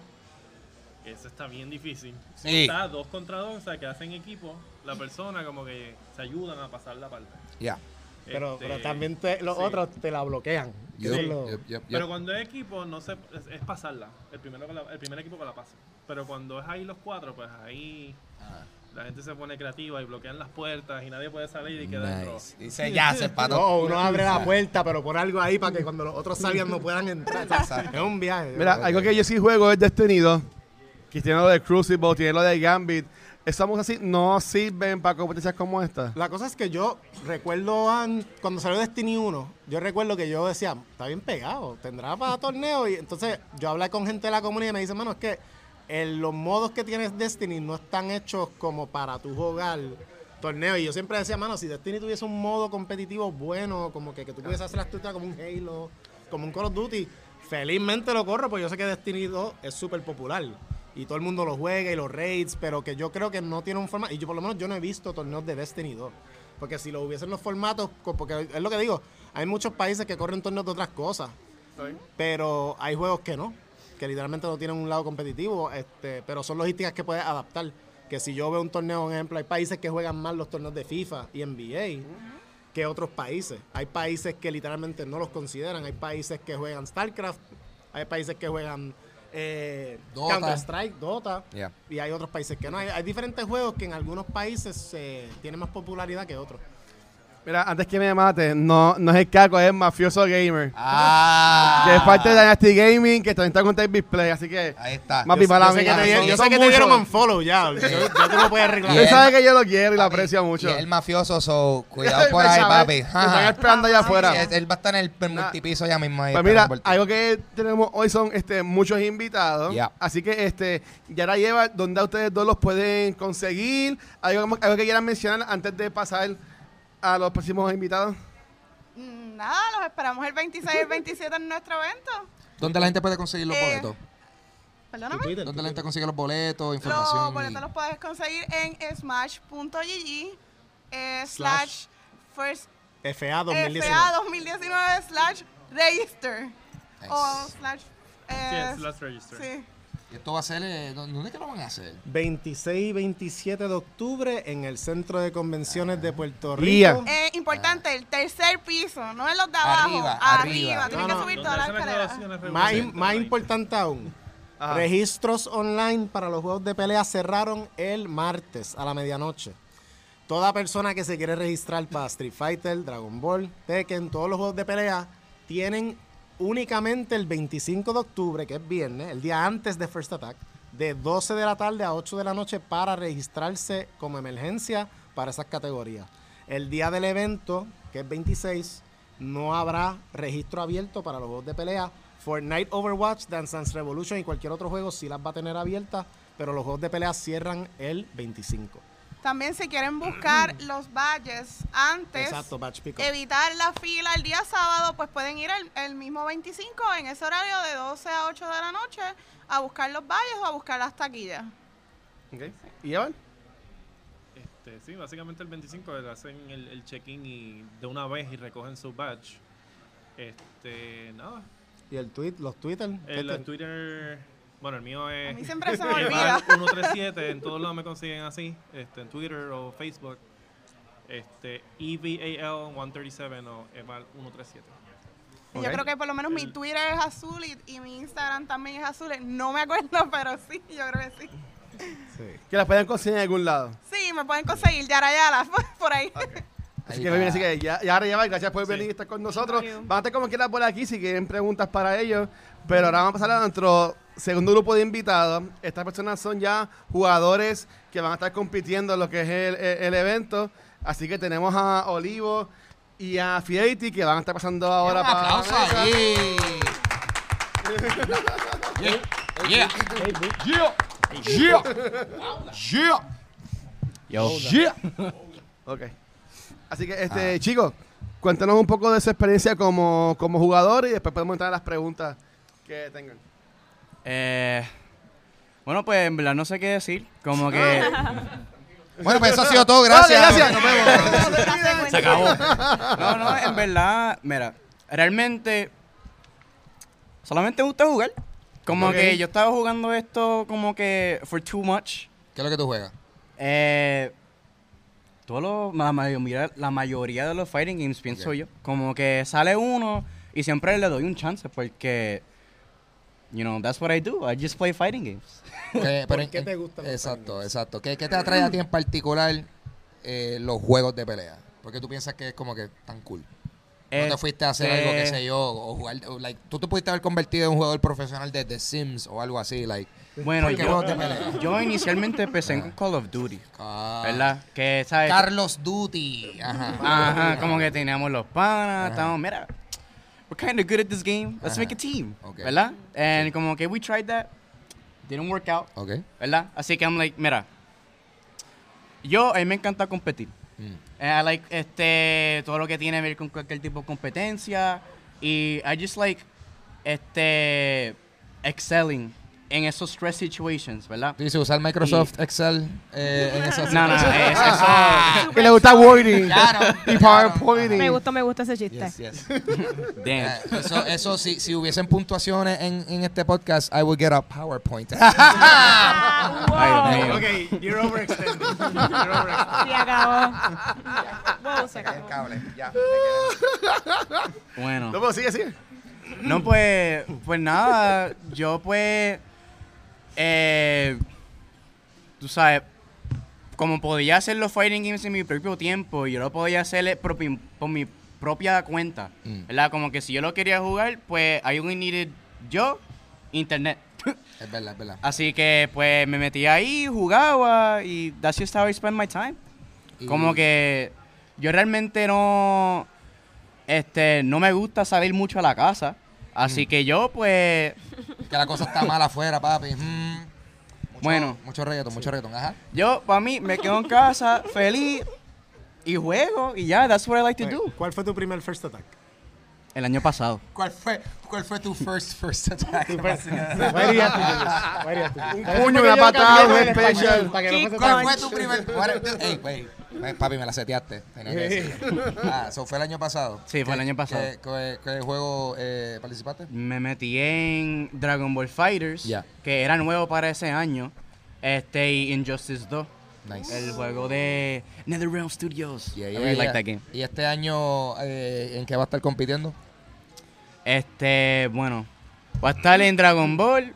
Eso está bien difícil. Sí. Está dos contra dos, o sea, que hacen equipo. La persona como que se ayudan a pasar la parte. ya. Pero, Este, pero también te- los sí. otros te la bloquean. Lo-. Pero cuando es equipo, no se, es, es pasarla. El, primero que la- el primer equipo que la pase. Pero cuando es ahí los cuatro, pues ahí Ah, la gente se pone creativa y bloquean las puertas y nadie puede salir y queda dentro. Dice ya se empató. No, uno abre la puerta, pero por algo ahí para que cuando los otros salgan no puedan entrar. es un viaje. Mira, algo que yo sí juego es Destiny 2, que tiene lo de Crucible, tiene lo de Gambit. Esas así no sirven para competencias como esta. La cosa es que yo recuerdo an- cuando salió Destiny 1, yo recuerdo que yo decía, está bien pegado, tendrá para torneo. Y entonces yo hablé con gente de la comunidad y me dice, mano, es que el- los modos que tienes Destiny no están hechos como para tu jugar torneo. Y yo siempre decía, mano, si Destiny tuviese un modo competitivo bueno, como que, que tú pudieses hacer la estructura como un Halo, como un Call of Duty, felizmente lo corro, porque yo sé que Destiny 2 es súper popular. Y todo el mundo lo juega y los raids, pero que yo creo que no tiene un formato. Y yo por lo menos yo no he visto torneos de Destiny 2. Porque si lo hubiesen los formatos, porque es lo que digo, hay muchos países que corren torneos de otras cosas. Pero hay juegos que no, que literalmente no tienen un lado competitivo, este, pero son logísticas que puedes adaptar. Que si yo veo un torneo, por ejemplo, hay países que juegan más los torneos de FIFA y NBA que otros países. Hay países que literalmente no los consideran. Hay países que juegan StarCraft, hay países que juegan eh. Counter-Strike, Dota, Yeah. y hay otros países que no. Hay, hay diferentes juegos que en algunos países eh, tienen más popularidad que otros. Mira, antes que me mate, no, no es el caco, es mafioso gamer. Ah. Que es parte de Dynasty Gaming, que también está con Tape Display, así que. Ahí está. Mapi, Yo, para yo sé que te, son- yo sé que te dieron muchos. un follow ya. Yo, yo te lo puedo arreglar. Él sabe que yo lo quiero y lo aprecio mucho. Y el mafioso, so, cuidado por ahí, papi. Están esperando allá afuera. él- él va a estar en el, el multipiso ya mismo ahí. Pues mira, algo que tenemos hoy son este, muchos invitados. Yeah. Así que este, Yara lleva donde ustedes dos los pueden conseguir. ¿Algo, algo que quieran mencionar antes de pasar a los próximos invitados? Mm, Nada, los esperamos el 26 y el 27 en nuestro evento. ¿Dónde la gente puede conseguir los Eh, boletos? Perdóname. ¿Dónde la gente consigue los boletos, información? Los y- boletos los puedes conseguir en smash.gg eh, Slash. slash first FA FA 2019. 2019 slash register Nice. o slash Sí, eh, es Last Register. sí. Esto va a ser... eh, ¿Dónde es que lo van a hacer? 26 y 27 de octubre en el Centro de Convenciones de Puerto Rico. Día. Eh, importante, el tercer piso, no en los de abajo. Arriba, arriba. arriba. Tienen No, que subir todas las escaleras. Más, más importante aún, Ajá. registros online para los juegos de pelea cerraron el martes a la medianoche. Toda persona que se quiere registrar para Street Fighter, Dragon Ball, Tekken, todos los juegos de pelea, tienen únicamente el 25 de octubre, que es viernes, el día antes de First Attack, de 12 de la tarde a 8 de la noche para registrarse como emergencia para esas categorías. El día del evento, que es 26, no habrá registro abierto para los juegos de pelea. Fortnite, Overwatch, Dance Dance Revolution y cualquier otro juego sí las va a tener abiertas, pero los juegos de pelea cierran el 25. También si quieren buscar los badges antes, Exacto, batch pick evitar la fila el día sábado, pues pueden ir el, el mismo 25 en ese horario de 12 a 8 de la noche a buscar los badges o a buscar las taquillas. Ok. ¿Y Evan? Este, sí, básicamente el 25 hacen el, el check-in y de una vez y recogen su badge. Este, nada. Y el tweet, los Twitter. El, este- Twitter, bueno, el mío es. A mí siempre se me olvida. Eval 137, en todos lados me consiguen así, este, en Twitter o Facebook. Este, EVAL 137 o Eval 137. Y Ok. Yo creo que por lo menos mi Twitter es azul y, y mi Instagram también es azul. No me acuerdo, pero sí, yo creo que sí. sí. Que las pueden conseguir en algún lado. Sí, me pueden conseguir Yara Yara por ahí. Así Ahí que, bien, así que ya, ya ahora lleva, gracias por Sí. venir y estar con nosotros. you. Van a estar como quieran por aquí si quieren preguntas para ellos. Pero ahora vamos a pasar a nuestro segundo grupo de invitados. Estas personas son ya jugadores que van a estar compitiendo en lo que es el, el- el evento. Así que tenemos a Olivo y a Fidelity que van a estar pasando ahora Un para. la aplauso mesa. ahí. Yeah. Yeah. Yeah. Yeah. Yeah. Yeah. Ok. Así que, este, chicos, cuéntanos un poco de su experiencia como, como jugador y después podemos entrar a las preguntas que tengan. Eh, bueno, pues en verdad no sé qué decir. Como que Bueno, pues eso ha sido todo. Gracias. Gracias. Nos vemos. se acabó. No, no, en verdad, mira, realmente solamente me gusta jugar. Como que yo estaba jugando esto como que for too much. ¿Qué es lo que tú juegas? Eh, todos los- la, mayoría, la mayoría de los fighting games pienso yo. Como que sale uno y siempre le doy un chance porque, you know, that's what I do. I just play fighting games. Eh, ¿Por pero qué en- te gustan Exacto, exacto. ¿Qué, qué te atrae a ti en particular eh, los juegos de pelea? Porque tú piensas que es como que tan cool. ¿No te fuiste a hacer algo, qué Este- sé yo, o jugar, o, like, tú te pudiste haber convertido en un jugador profesional de The Sims o algo así, like, Bueno, ¿Por qué yo, juegos de pelea? yo inicialmente empecé con Call of Duty, ah, ¿verdad? Que, ¿sabes? Carlos Duty, ajá. Ajá, como que teníamos los panas, estábamos, mira, we're kind of good at this game, let's Ajá. make a team, Ok. ¿verdad? And como que we tried that, didn't work out, Ok. ¿verdad? Así que I'm like, mira, yo, a mí me encanta competir. Mm. And I like este todo lo que tiene que ver con cualquier tipo de competencia y I just like este excelling en esos stress situations, ¿verdad? Tú dices usar Microsoft Excel eh, en esas No, no, es, eso Que le gusta wording Claro. y PowerPointing. Me gustó, me gusta ese chiste. Yes, yes. damn. Eh, eso, eso si, si hubiesen puntuaciones en, en este podcast, I would get a PowerPoint. Ay, Dios mío. Ok, you're over Sí, acabó. Wow, se Se el acabó. cable. Ya. Bueno. No, sigue, sigue. No, pues, pues nada, yo pues, eh, tú sabes, como podía hacer los fighting games en mi propio tiempo, yo lo podía hacer por mi, por mi propia cuenta, Mm. ¿verdad? Como que si yo lo quería jugar, pues I only needed yo, internet. Es verdad, es verdad. Así que pues me metí ahí, jugaba y that's just how I spend my time. Y- Como que yo realmente no, este, no me gusta salir mucho a la casa. Así que yo pues Que la cosa está mal afuera, papi. Mm. Mucho- Bueno. Mucho reggaeton, mucho reggaeton. Ajá. Yo, para mí, me quedo en casa feliz y juego y ya, that's what I like to do. ¿Cuál fue tu primer first attack? El año pasado. ¿Cuál fue, ¿Cuál fue tu first, first attack? Do this? Un puño, una patada, un Español, special. para que no fuese ¿Cuál fue tu primer? what- Ey, güey. Eh, Papi, me la seteaste. Tenía que decirlo. Ah, eso fue el año pasado. Sí, fue el ¿Qué- año pasado. ¿Qué, qué- qué juego eh, participaste? Me metí en Dragon Ball Fighters, Ya. que era nuevo para ese año, este y Injustice 2, Nice. el juego de NetherRealm Studios. Yeah, I yeah, really like that game. ¿Y este año eh, en qué va a estar compitiendo? Este, bueno, va a estar en Dragon Ball,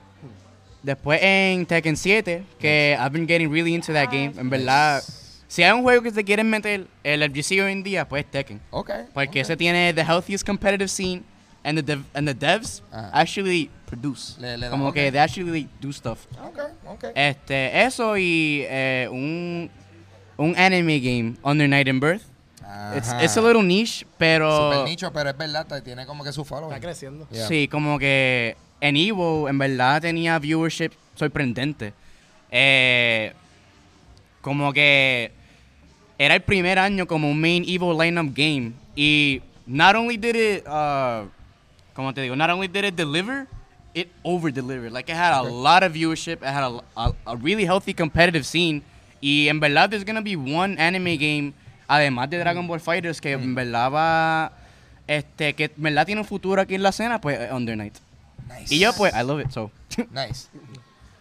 después en Tekken 7, que I've been getting really into that game. En verdad, si hay un juego que se quieren meter el FGC hoy en día, pues Tekken. Ok. Porque ok. ese tiene the healthiest competitive scene and the dev- and the devs Ajá. actually produce. Le- le dan- Como ok. que they actually do stuff. Ok, ok. Este, eso y eh, un un anime game Under Night and Birth. It's, it's a little niche, pero Super nicho, pero es verdad, te- tiene como que su following. Está creciendo. Yeah. sí, como que en Evo en verdad tenía viewership sorprendente. Eh, como que era el primer año como un main Evo lineup game y not only did it, uh, como te digo, not only did it deliver, it over delivered. Like it had a lot of viewership, it had a, a, a really healthy competitive scene y en verdad there's gonna be one anime game además de Dragon Ball Fighters que en verdad va, este, que en verdad tiene un futuro aquí en la escena, pues Under Night. Nice. Y yo pues I love it so. Nice.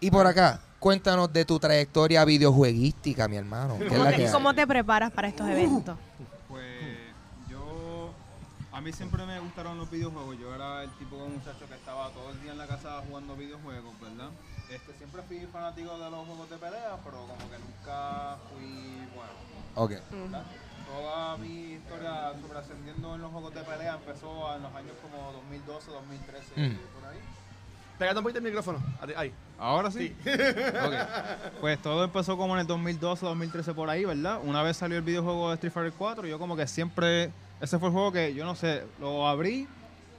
Y por acá, cuéntanos de tu trayectoria videojueguística, mi hermano. ¿Qué es la que hay? ¿Cómo te preparas para estos eventos? Pues yo, a mí siempre me gustaron los videojuegos. Yo era el tipo de muchacho que estaba todo el día en la casa jugando videojuegos, ¿verdad? Este, siempre fui fanático de los juegos de pelea, pero como que nunca fui bueno. Ok. ¿verdad? Toda mi historia sobre ascendiendo en los juegos de pelea empezó en los años como 2012, 2013, Mm. por ahí. Pegando un poquito el micrófono. Ahí. Ahora sí. Pues todo empezó como en el 2012, 2013 por ahí, ¿verdad? Una vez salió el videojuego de Street Fighter 4, yo como que siempre, ese fue el juego que yo no sé, lo abrí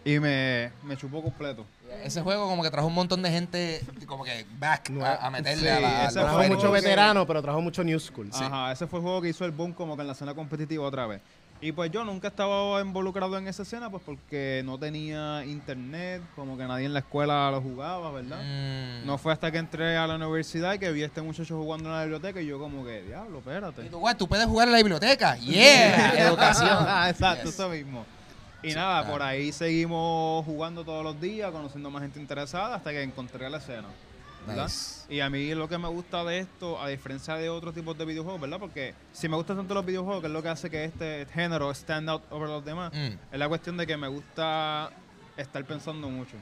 y me, me chupó completo. Ese juego como que trajo un montón de gente como que back a, a meterle Sí, a la... ese Trajo mucho que- veterano, pero trajo mucho new school. Ajá, ese fue el juego que hizo el boom como que en la escena competitiva otra vez. Y pues yo nunca estaba involucrado en esa escena pues porque no tenía internet, como que nadie en la escuela lo jugaba, ¿verdad? Mm. No fue hasta que entré a la universidad y que vi a este muchacho jugando en la biblioteca y yo como que, diablo, espérate. Y tú, "Guau, tú puedes jugar en la biblioteca. Yeah, educación. Ah, Exacto, Yes. eso mismo. Y nada, claro. por ahí seguimos jugando todos los días, conociendo más gente interesada hasta que encontré la escena. ¿Verdad? Nice. Y a mí lo que me gusta de esto, a diferencia de otros tipos de videojuegos, ¿verdad? Porque si me gustan tanto los videojuegos, que es lo que hace que este género stand out over los demás, Mm. es la cuestión de que me gusta estar pensando mucho.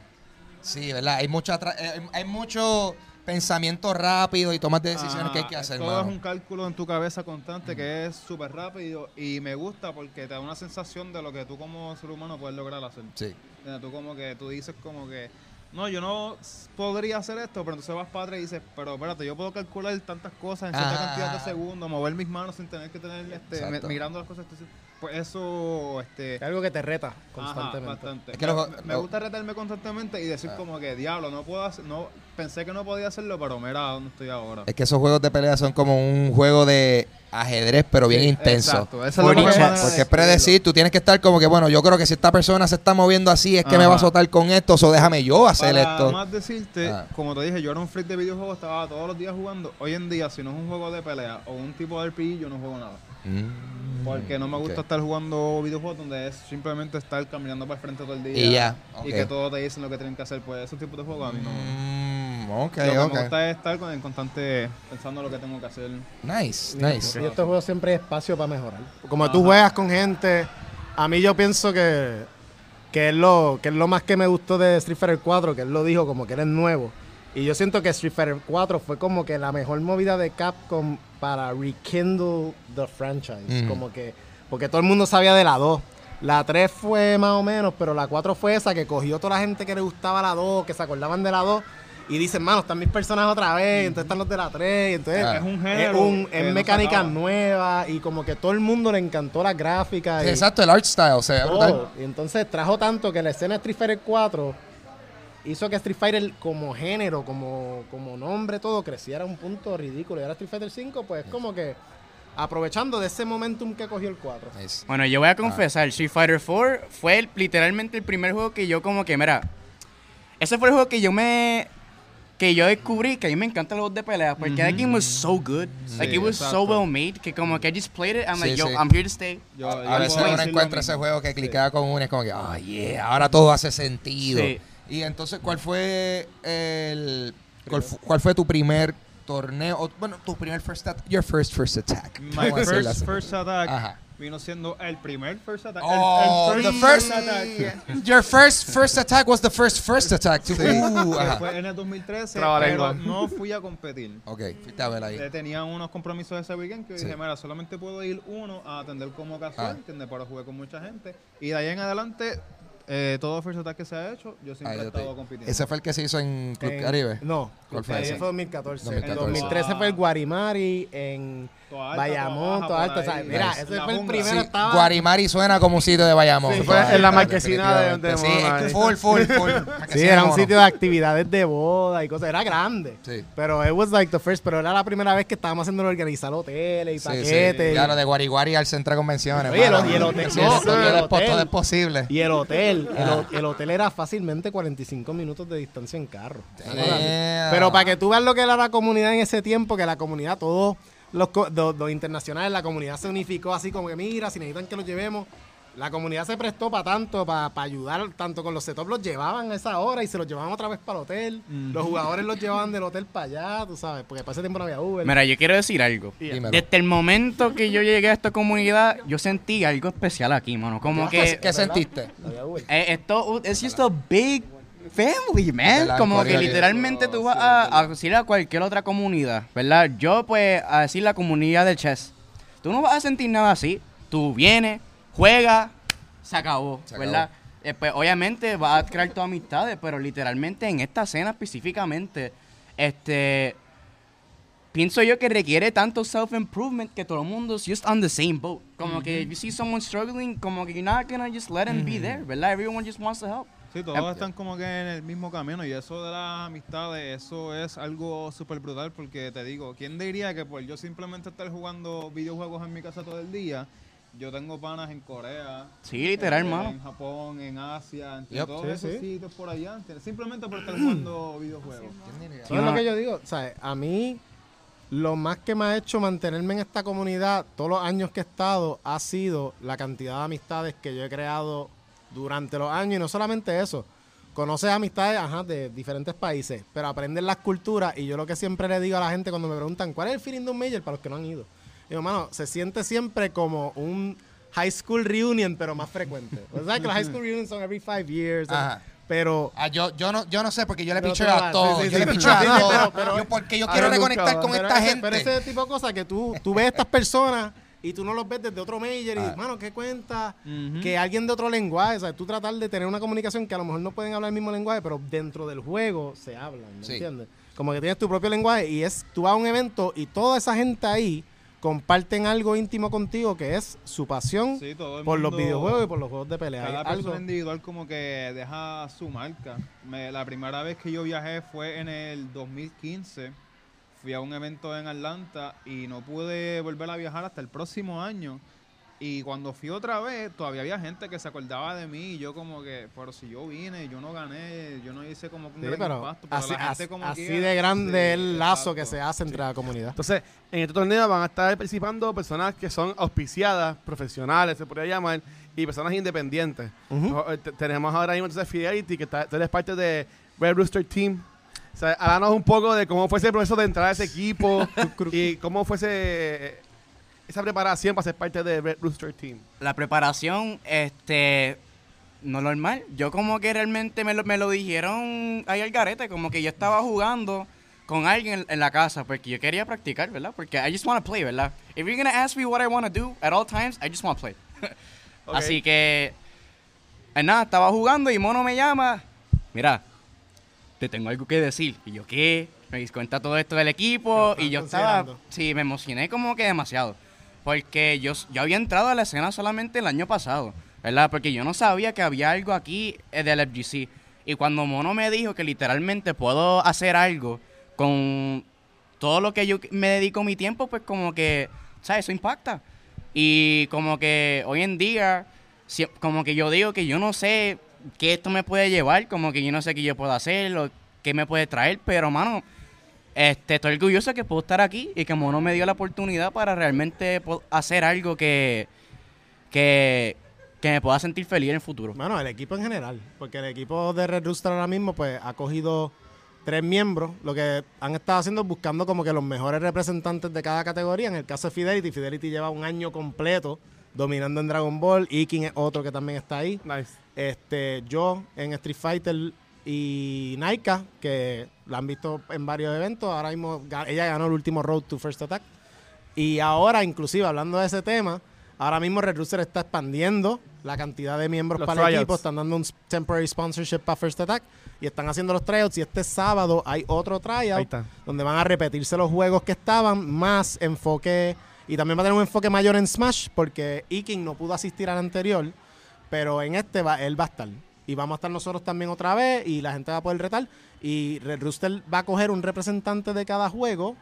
Sí, ¿verdad? Hay mucho, eh, hay- mucho pensamiento rápido y tomas de decisiones que hay que hacer, Todo mano. es un cálculo en tu cabeza constante que es súper rápido y me gusta porque te da una sensación de lo que tú como ser humano puedes lograr hacer. Sí. Tú como que tú dices como que no, yo no podría hacer esto, pero entonces vas para atrás y dices, pero espérate, yo puedo calcular tantas cosas en cierta Ajá. cantidad de segundos, mover mis manos sin tener que tener este, me- mirando las cosas. entonces, pues eso, este, Es algo que te reta Ajá, constantemente. bastante. Es que me, gusta retarme constantemente y decir Ah. como que diablo, no puedo hacer, no, pensé que no podía hacerlo, pero mira dónde estoy ahora. Es que esos juegos de pelea son como un juego de ajedrez, pero bien Sí, intenso. exacto. Esa es la Porque, es predecir, tú tienes que estar como que, bueno, yo creo que si esta persona se está moviendo así, es que me va a Ajá. soltar con esto, o déjame yo hacer Para esto. más decirte, Ah. como te dije, yo era un freak de videojuegos, estaba todos los días jugando. Hoy en día, si no es un juego de pelea o un tipo de RPG, yo no juego nada. Mm, Porque no me gusta estar jugando videojuegos donde es simplemente estar caminando para el frente todo el día. Y ya, Y ok. que todos te dicen lo que tienen que hacer. Pues esos tipos de juegos a mí no. Mm, Ok, lo que me gusta es estar con- en constante pensando lo que tengo que hacer. Nice, nice. Y estos juegos siempre hay espacio para mejorar. Como tú juegas con gente, a mí yo pienso que, que, es lo, que es lo más que me gustó de Street Fighter 4, que él lo dijo como que eres nuevo. Y yo siento que Street Fighter 4 fue como que la mejor movida de Capcom para rekindle the franchise. Como que, porque todo el mundo sabía de la 2. La 3 fue más o menos, pero la 4 fue esa que cogió toda la gente que le gustaba la 2, que se acordaban de la 2. Y dicen, mano, están mis personajes otra vez, y entonces están los de la 3, y entonces Ah. Es un es, género. un, es mecánica nueva y como que todo el mundo le encantó las gráficas. Sí, y exacto, el art style se ve todo. brutal. Y entonces trajo tanto que la escena de Street Fighter 4 hizo que Street Fighter como género, como, como nombre, todo creciera a un punto ridículo. Y ahora Street Fighter 5, pues como que aprovechando de ese momentum que cogió el 4. Nice. Bueno, yo voy a confesar, Street Fighter 4 fue el- literalmente el primer juego que yo como que, mira, ese fue el juego que yo me que yo descubrí que a mí me encantan los juegos de pelea porque that game was so good, like it was so exacto. well made que como que I just played it, I'm like, Sí, yo, sí. I'm here to stay. Yo- A yo a veces uno encuentra ese juego que clicaba con uno y es como que, oh yeah, ahora todo hace sentido. Sí. Y entonces, ¿cuál fue el cuál, fu- cuál fue tu primer torneo? O, bueno, tu primer first attack, your first first attack. My Vamos a decirlo first, así. first attack Ajá. vino siendo el primer first attack. el- Oh, el, the first, first attack. Your first first attack was the first first attack. too. Uh, Que ajá. fue en el 2013, pero Trabalengua. no fui a competir. Ok, fuiste a ver ahí. Eh, Tenía unos compromisos ese weekend que Sí. dije, mira, solamente puedo ir uno a atender como casual, Ah. ¿entiendes? Pero jugué con mucha gente. Y de ahí en adelante, eh, todo First Attack que se ha hecho, yo siempre Ahí he te- estado compitiendo. Ese fue el que se hizo en Club En- Caribe. No, ¿Cuál fue fue 2014. 2014. En 2013 fue el Guarimari en Toda alta, Bayamón, toda todo baja ahí. mira, ese fue el primero. Sí, estaba, Guarimari suena como un sitio de Bayamón. Sí, fue en la marquesina de- de Sí, es que full, full, full. Sí, era un sitio de actividades de boda y cosas. Era grande. Sí. Pero it was like the first. Pero era la primera vez que estábamos haciendo organizar hoteles y Sí, paquetes. sí. Claro, de Guariguari al centro de convenciones. Oye, y el hotel- todo es todo posible. Y el hotel, el, Ah. el hotel era fácilmente 45 minutos de distancia en carro. Pero para que tú veas lo que era la comunidad en ese tiempo, que la comunidad, todos los, co- los, los internacionales, la comunidad se unificó así como que mira, si necesitan que los llevemos. La comunidad se prestó para tanto, para ayudar, tanto con los setups los llevaban a esa hora y se los llevaban otra vez para el hotel. Los jugadores los llevaban del hotel para allá, tú sabes, porque para ese tiempo no había Uber. Mira, yo quiero decir algo. Dímelo. Desde el momento que yo llegué a esta comunidad, yo sentí algo especial aquí, mano. Como ¿Qué, que qué sentiste? No había Uber. eh, esto es just a big family, man. Como que literalmente tú vas a, a decir a cualquier otra comunidad, ¿verdad? Yo, pues, a decir la comunidad de chess. Tú no vas a sentir nada así. Tú vienes, juegas, se acabó, Se. ¿verdad? Eh, pues, obviamente vas a crear tus amistades, pero literalmente en esta escena específicamente, este pienso yo que requiere tanto self-improvement que todo el mundo es just on the same boat. Como que if you see someone struggling, como que you're not gonna just let them be there, ¿verdad? Everyone just wants to help. Sí, todos están como que en el mismo camino y eso de las amistades, eso es algo súper brutal porque te digo, ¿quién diría que por yo simplemente estar jugando videojuegos en mi casa todo el día, yo tengo panas en Corea, Sí, literal, en, hermano. en Japón, en Asia, en Yep. todos Sí, esos sí. sitios por allá, simplemente por estar jugando videojuegos. ¿Sabes lo que yo digo? O sea, a mí lo más que me ha hecho mantenerme en esta comunidad todos los años que he estado ha sido la cantidad de amistades que yo he creado durante los años y no solamente eso. Conoces amistades ajá, de diferentes países, pero aprendes las culturas y yo lo que siempre le digo a la gente cuando me preguntan cuál es el feeling de un major para los que no han ido. Digo, mano, se siente siempre como un high school reunion, pero más frecuente. O sea, que los high school reunions son every five years, Ajá. pero Ah, yo, yo, no, yo no sé, porque yo le picheo a todos. sí, sí, yo le sí. picheo a todos. pero- pero- Yo- porque yo quiero reconectar con esta ese, gente. Pero ese tipo de cosas que tú, tú ves a estas personas y tú no los ves desde otro major y Ah. dices, mano, ¿qué cuenta? Que alguien de otro lenguaje, o sea, tú tratar de tener una comunicación que a lo mejor no pueden hablar el mismo lenguaje, pero dentro del juego se hablan, ¿me Sí. entiendes? Como que tienes tu propio lenguaje y es, tú vas a un evento y toda esa gente ahí comparten algo íntimo contigo que es su pasión Sí, por los videojuegos y por los juegos de pelea. Cada Hay persona algo- individual como que deja su marca. Me- la primera vez que yo viajé fue en el 2015. Fui a un evento en Atlanta y no pude volver a viajar hasta el próximo año. Y cuando fui otra vez, todavía había gente que se acordaba de mí y yo como que, pero si yo vine, yo no gané, yo no hice como que un Sí, gran pero impacto. pero así, la gente como así quiera, de grande sí, el lazo que exacto. se hace entre la comunidad. Entonces, en este torneo van a estar participando personas que son auspiciadas, profesionales, se podría llamar, y personas independientes. O- eh, te- Tenemos ahora mismo entonces Fidelity, que está, tú eres parte de Red Rooster Team. O sea, háblanos un poco de cómo fue ese proceso de entrar a ese equipo y cómo fue ese- esa preparación para ser parte de Red Rooster Team. La preparación, este, no normal. Yo como que realmente me lo, me lo dijeron ahí al garete, como que yo estaba jugando con alguien en, en la casa, porque yo quería practicar, ¿verdad? Porque I just want to play, ¿verdad? If you're gonna ask me what I want to do at all times, I just want to play. Ok. Así que, eh, nada, estaba jugando y Mono me llama, mira, te tengo algo que decir. Y yo, ¿qué? Me di cuenta todo esto del equipo y yo estaba, sí, me emocioné como que demasiado. Porque yo, yo había entrado a la escena solamente el año pasado, ¿verdad? Porque yo no sabía que había algo aquí eh, del FGC. Y cuando Mono me dijo que literalmente puedo hacer algo con todo lo que yo me dedico mi tiempo, pues como que, ¿sabes? Eso impacta. Y como que hoy en día, como que yo digo que yo no sé qué esto me puede llevar, como que yo no sé qué yo puedo hacer, o qué me puede traer, pero mano, este, estoy orgulloso que puedo estar aquí y que Mono me dio la oportunidad para realmente hacer algo que, que, que me pueda sentir feliz en el futuro. Bueno, el equipo en general, porque el equipo de Red Rooster ahora mismo pues ha cogido tres miembros, lo que han estado haciendo es buscando como que los mejores representantes de cada categoría. En el caso de Fidelity, Fidelity lleva un año completo dominando en Dragon Ball, Iking es otro que también está ahí. Nice. Este, yo en Street Fighter y Naika, que la han visto en varios eventos, ahora mismo ella ganó el último Road to First Attack. Y ahora, inclusive, hablando de ese tema, ahora mismo Red Rooster está expandiendo la cantidad de miembros Los para el equipo, están dando un temporary sponsorship para First Attack y están haciendo los tryouts. Y este sábado hay otro tryout donde van a repetirse los juegos que estaban, más enfoque, y también va a tener un enfoque mayor en Smash, porque Iking no pudo asistir al anterior, pero en este va, él va a estar. Y vamos a estar nosotros también otra vez, y la gente va a poder retar. Y Red Rooster va a coger un representante de cada juego,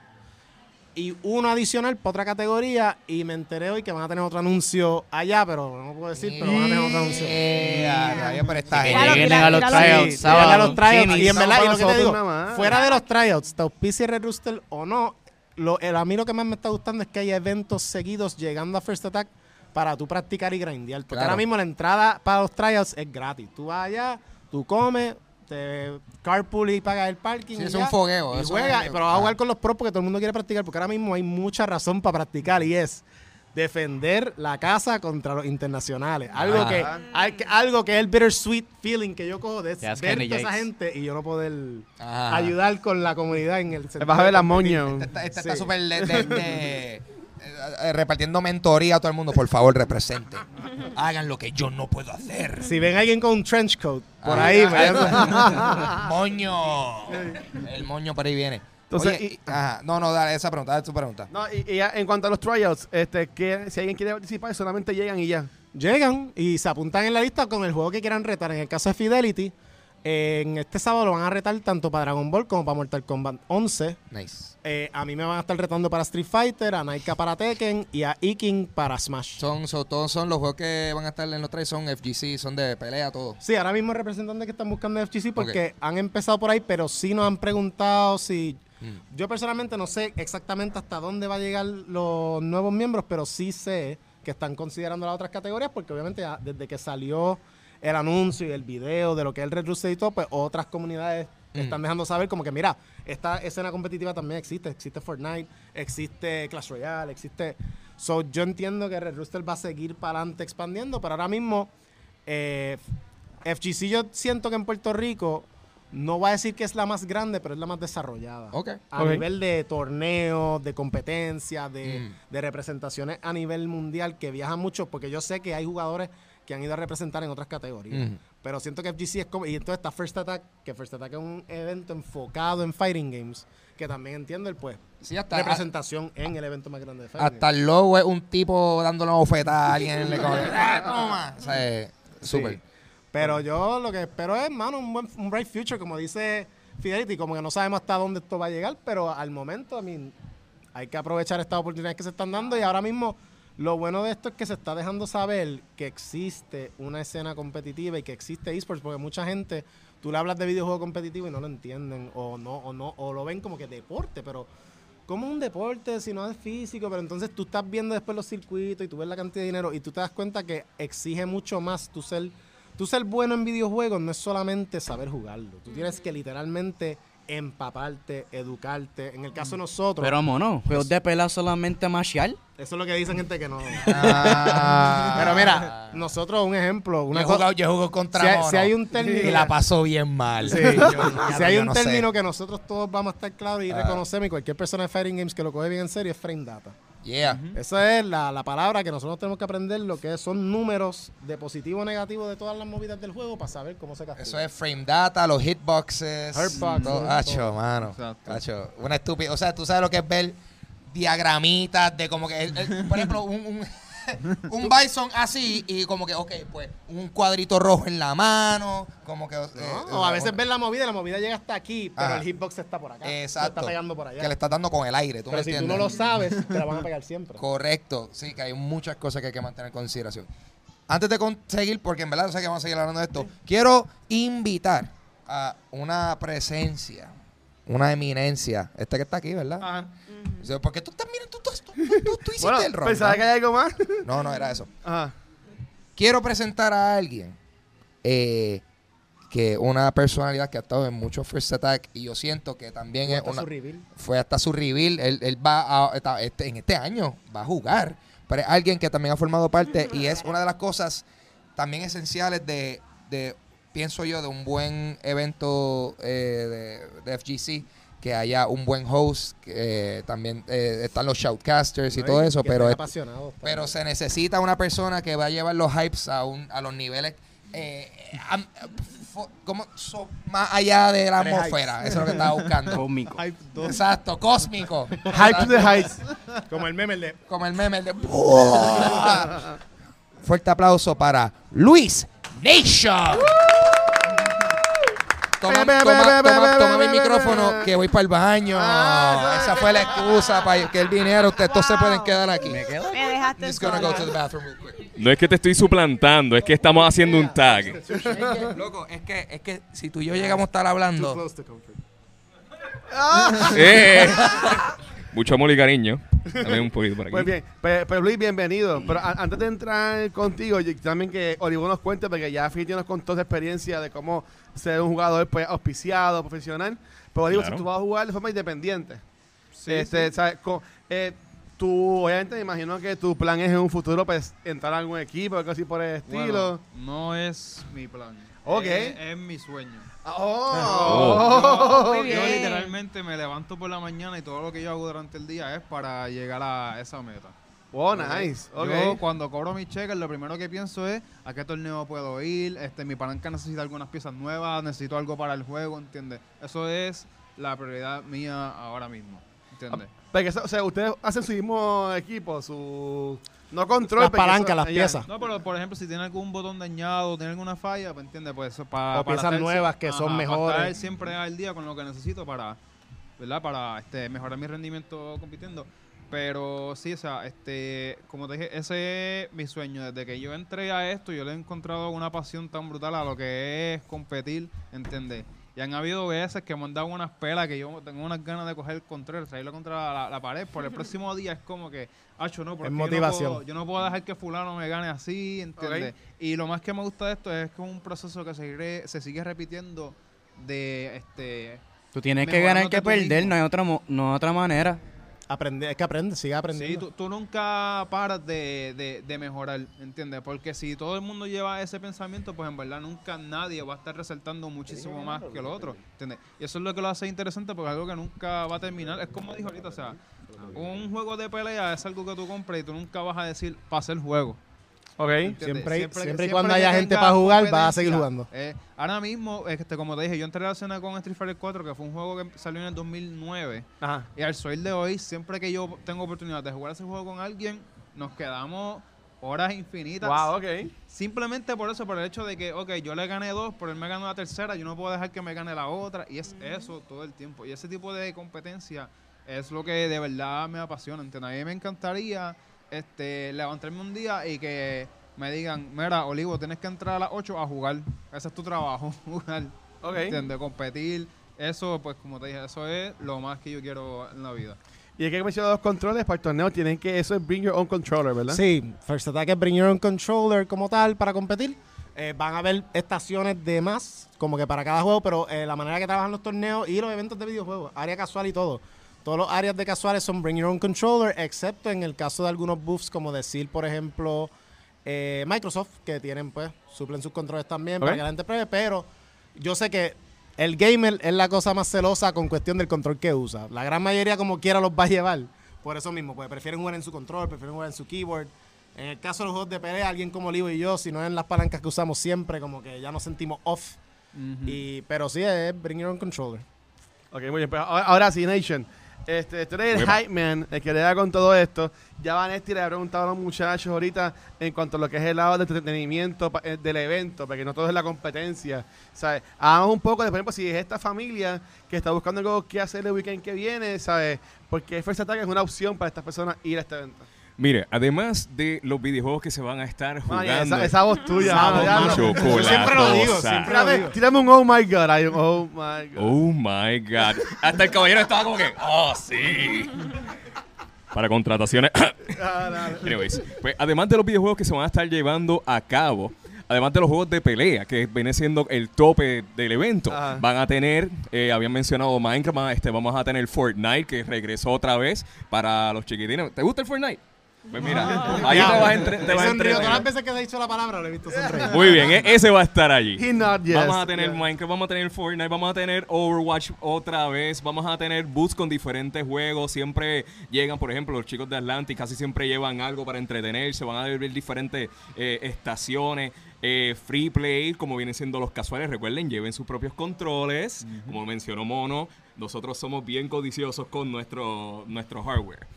y uno adicional para otra categoría, y me enteré hoy que van a tener otro anuncio allá, pero no puedo decir, pero van a tener otro anuncio. A rayos, pero Que lleguen tira- a los tryouts Sí, sábado. llegan a los tryouts, Jimmy. y en verdad, y lo que te digo, nada más. fuera de los tryouts, te auspicia Red Rooster o no, lo, el, a mí lo que más me está gustando es que hay eventos seguidos llegando a First Attack para tú practicar y grindear. Porque Claro. ahora mismo la entrada para los tryouts es gratis. Tú vas allá, tú comes, te carpool y pagas el parking. Sí, y es ya, un fogueo, Y es- pero vas a jugar con los pros porque todo el mundo quiere practicar. Porque ahora mismo hay mucha razón para practicar y es defender la casa contra los internacionales. Algo Ah. que, al- que- algo que es el bittersweet feeling que yo cojo de ver esa gente y yo no poder ayudar con la comunidad en el sentido Vas a ver la. Esta, esta Sí. está súper de, de- de- repartiendo mentoría a todo el mundo. Por favor, representen. Hagan lo que yo no puedo hacer. Si ven a alguien con un trench coat por Ah, ahí, moño. El moño por ahí viene. Entonces, Oye, y- ajá, no, no, dale esa pregunta, dale tu pregunta. No, y, y ya en cuanto a los tryouts, este, que si alguien quiere participar, solamente llegan y ya. llegan y se apuntan en la lista con el juego que quieran retar. En el caso de Fidelity, eh, en este sábado lo van a retar tanto para Dragon Ball como para Mortal Kombat 11. Nice. Eh, a mí me van a estar retando para Street Fighter, a Naika para Tekken y a Iking para Smash. Son, son- todos son los juegos que van a estar en los tres, son FGC, son de pelea, todo. Sí, ahora mismo representantes que están buscando FGC porque han empezado por ahí, pero sí nos han preguntado si... Mm. Yo personalmente no sé exactamente hasta dónde va a llegar los nuevos miembros, pero sí sé que están considerando las otras categorías porque obviamente ya desde que salió el anuncio y el video de lo que es el Red Rooster y todo, pues otras comunidades Mm. están dejando saber como que mira, esta escena competitiva también existe, existe Fortnite, existe Clash Royale, existe... So, yo entiendo que Red Rooster va a seguir para adelante expandiendo, pero ahora mismo eh, FGC yo siento que en Puerto Rico no voy a decir que es la más grande, pero es la más desarrollada. Ok. A nivel de torneos, de competencias, de, Mm. de representaciones a nivel mundial que viajan mucho, porque yo sé que hay jugadores que han ido a representar en otras categorías. Pero siento que FGC es como... Y entonces está First Attack, que First Attack es un evento enfocado en Fighting Games, que también entiendo el pues Sí, hasta, representación en el evento más grande de Fighting hasta el logo es un tipo dándole una bofetada a alguien. le como, "Ah, toma. O sea, súper. Sí. Pero yo lo que espero es, mano, un, buen, un bright future, como dice Fidelity, como que no sabemos hasta dónde esto va a llegar, pero al momento, I mean, hay que aprovechar estas oportunidades que se están dando y ahora mismo lo bueno de esto es que se está dejando saber que existe una escena competitiva y que existe esports, porque mucha gente, tú le hablas de videojuego competitivo y no lo entienden o no o no o lo ven como que deporte, pero ¿cómo un deporte si no es físico? Pero entonces tú estás viendo después los circuitos y tú ves la cantidad de dinero y tú te das cuenta que exige mucho más tu ser, tu ser bueno en videojuegos no es solamente saber jugarlo. Tú tienes que literalmente empaparte, educarte. En el caso de nosotros, Pero mono, juegos de pelea solamente marcial. eso es lo que dicen gente que no. Ah. Pero mira, nosotros, un ejemplo, una yo, he jugado, yo contra Si hay- mono si hay un término- y la pasó bien mal. Sí. Yo- si hay un no sé. término que nosotros todos vamos a estar claros y Ah. reconocemos, y cualquier persona de Fighting Games que lo coge bien en serio, es frame data. Yeah. Esa es la, la palabra que nosotros tenemos que aprender, lo que son números de positivo o negativo de todas las movidas del juego para saber cómo se castiga. Eso es frame data, los hitboxes. Hurtbox, todo. todo. Hacho, mano. Exacto. Hacho, una estúpida. O sea, tú sabes lo que es ver diagramitas de como que, el- el- por ejemplo, un, un, un bison así y como que, ok, pues un cuadrito rojo en la mano, como que... eh, ¿no? o a veces ves la movida y la movida llega hasta aquí, pero Ajá. el hitbox está por acá. Exacto. Lo está pegando por allá. Que le estás dando con el aire, ¿tú pero me si tú no lo sabes, te la van a pegar siempre. Correcto, sí, que hay muchas cosas que hay que mantener en consideración. Antes de conseguir, porque en verdad no sé que vamos a seguir hablando de esto, quiero invitar a una presencia, una eminencia, este que está aquí, ¿verdad? Ajá. O sea, Porque tú también, tú, tú, tú, tú- tú hiciste Bueno, el rol. pensaba ¿no? que hay algo más. No, no, era eso. Ajá. Quiero presentar a alguien eh, que una personalidad que ha estado en muchos First Attack y yo siento que también es Hasta una, su reveal. fue hasta su reveal. Él, él va a, está- este- en este año va a jugar. Pero es alguien que también ha formado parte y es una de las cosas también esenciales de, de pienso yo, de un buen evento eh, de, de FGC. Que haya un buen host, que eh, también eh, están los shoutcasters y ¿no? todo eso, que pero es- pero se necesita una persona que va a llevar los hypes a, un, a los niveles eh, como so- más allá de la atmósfera. Eso es lo que estaba buscando. Cósmico. Exacto, cósmico. Hype to the heights. Como el meme el de... Como el meme el de. Fuerte aplauso para Luis Nation. Toma, mi micrófono que voy para el baño. Ah, Esa fue la excusa para que él viniera. Ustedes todos se pueden quedar aquí. Me I'm dejaste just gonna go to the sola. bathroom real quick. No es que te estoy suplantando, es que estamos haciendo un tag. Es que, loco, es que, es que si tú y yo llegamos a estar hablando. Eh. Mucho amor y cariño. Dame un poquito por aquí. Pues bien, pero, pero Luis, bienvenido. Pero a- antes de entrar contigo, yo- también que Olivo nos cuente, porque ya Fiti nos contó su experiencia de cómo ser un jugador pues, auspiciado, profesional. Pero Olivo, Claro. si tú vas a jugar de forma independiente, Sí, este, sí. ¿sabes? Co- eh, tú, obviamente, me imagino que tu plan es en un futuro pues entrar a algún equipo, algo así por el estilo. Bueno, no es mi plan. Ok. Es, es mi sueño. Oh. oh, Muy Yo bien. literalmente me levanto por la mañana y todo lo que yo hago durante el día es para llegar a esa meta. Oh, nice. Ok. Yo cuando cobro mis cheques, lo primero que pienso es a qué torneo puedo ir, este, mi palanca necesita algunas piezas nuevas, necesito algo para el juego, ¿entiendes? Eso es la prioridad mía ahora mismo, ¿entiendes? Porque, o sea, ustedes hacen su mismo equipo, su... No control. Las eso- palancas, las piezas. No, pero por ejemplo, si tiene algún botón dañado, tiene alguna falla, pues entiende, pues eso para O piezas nuevas que son mejores. Para estar siempre al día con lo que necesito para, ¿verdad? Para este, mejorar mi rendimiento compitiendo. Pero sí, o sea, este, como te dije, ese es mi sueño. Desde que yo entré a esto, yo le he encontrado una pasión tan brutal a lo que es competir, ¿entiendes? Y han habido veces que me han dado unas pelas que yo tengo unas ganas de coger el control, salirlo contra la, la pared. Por el próximo día es como que, acho, no, porque Es yo no puedo- Yo no, puedo dejar que fulano me gane así, ¿entiendes? Y lo más que me gusta de esto es que es un proceso que se, re- se sigue repitiendo de este Tú tienes que ganar que perder, no hay otra, mo- no hay otra manera. Aprende, es que aprende, sigue Sí, aprendiendo. tú, tú nunca paras de, de- de mejorar, ¿entiendes? Porque si todo el mundo lleva ese pensamiento, pues en verdad nunca nadie va a estar resaltando muchísimo más que el otro, ¿entiendes? Y eso es lo que lo hace interesante porque es algo que nunca va a terminar. Es como dijo ahorita, o sea, un juego de pelea es algo que tú compras y tú nunca vas a decir, pasa el juego. Ok. ¿entiendes? Siempre y- siempre y cuando haya gente para jugar, vas a seguir jugando. Eh, ahora mismo, este, como te dije, yo entré a la escena con Street Fighter 4, que fue un juego que salió en el 2009. Ajá. Y al sol de hoy, siempre que yo tengo oportunidad de jugar ese juego con alguien, nos quedamos horas infinitas. Wow, ok. Simplemente por eso, por el hecho de que, ok, yo le gané dos, pero él me ganó la tercera, yo no puedo dejar que me gane la otra. Y es eso todo el tiempo. Y ese tipo de competencia es lo que de verdad me apasiona. ¿entiendes? A mí me encantaría este, levantarme un día y que me digan, mira, Olivo, tienes que entrar a las 8 a jugar. Ese es tu trabajo, jugar. Ok. ¿Entiendes? Competir. Eso, pues como te dije, eso es lo más que yo quiero en la vida. Y es que mencionado los controles para el torneo, tienen que, eso es bring your own controller, ¿verdad? Sí, First Attack es bring your own controller como tal para competir. Eh, van a haber estaciones de más, como que para cada juego, pero eh, la manera que trabajan los torneos y los eventos de videojuegos, área casual y todo. Todos los áreas de casuales son Bring Your Own Controller, excepto en el caso de algunos buffs, como decir, por ejemplo, eh, Microsoft, que tienen, pues, suplen sus controles también para que la gente pruebe, pero yo sé que el gamer es la cosa más celosa con cuestión del control que usa. La gran mayoría, como quiera, los va a llevar. Por eso mismo, pues prefieren jugar en su control, prefieren jugar en su keyboard. En el caso de los juegos de pelea, alguien como Livo y yo, si no es en las palancas que usamos siempre, como que ya nos sentimos off. y, pero sí, es Bring Your Own Controller. Ok, muy bien. Pues ahora, ahora sí, Nation. Este, tú eres el hype man, el que le da con todo esto. Ya Vanetti le ha preguntado a los muchachos ahorita en cuanto a lo que es el lado del entretenimiento eh, del evento, porque no todo es la competencia. ¿Sabes? Hagamos un poco de, por ejemplo, si es esta familia que está buscando algo que hacer el weekend que viene, ¿sabes? Porque First Attack es una opción para estas personas ir a este evento. Mire, además de los videojuegos que se van a estar jugando. esa, esa voz tuya. Esa voz, ya mano. no- chocolatosa. Siempre lo digo, siempre lo digo. tírame un oh my god. un oh my god. Oh my God. Hasta el caballero estaba como que, oh, sí. Para contrataciones. Anyways, pues además de los videojuegos que se van a estar llevando a cabo, además de los juegos de pelea, que viene siendo el tope del evento, Ajá. van a tener, eh, habían mencionado Minecraft, este, vamos a tener Fortnite, que regresó otra vez para los chiquitines. ¿Te gusta el Fortnite? Pues mira, ahí te vas a, entre- te He vas a sonrío. Todas las veces que se ha dicho la palabra, lo he visto sonreír. Muy bien, e- ese va a estar allí. He not yes. Vamos a tener Yeah. Minecraft, vamos a tener Fortnite, vamos a tener Overwatch otra vez, vamos a tener booths con diferentes juegos, siempre llegan, por ejemplo, los chicos de Atlantic casi siempre llevan algo para entretenerse, van a ver diferentes eh, estaciones, eh, free play, como vienen siendo los casuales, recuerden, lleven sus propios controles, como mencionó Mono, nosotros somos bien codiciosos con nuestro, nuestro hardware.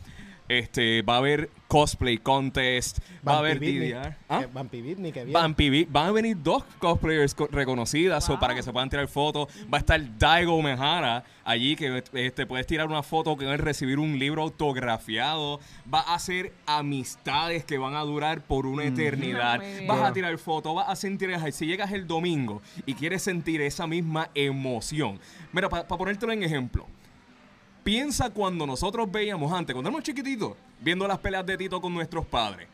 Este, va a haber cosplay contest, va a haber. DDR. ¿Ah? Vampy Bitney, que viene. Van a venir dos cosplayers co- reconocidas o para que se puedan tirar fotos. Va a estar Daigo Mejara allí que este, puedes tirar una foto que él recibir un libro autografiado. Va a hacer amistades que van a durar por una eternidad. Muy bien. Vas a tirar fotos, vas a sentir. Si llegas el domingo y quieres sentir esa misma emoción. Mira, para ponértelo en ejemplo. Piensa cuando nosotros veíamos antes, cuando éramos chiquititos, viendo las peleas de Tito con nuestros padres.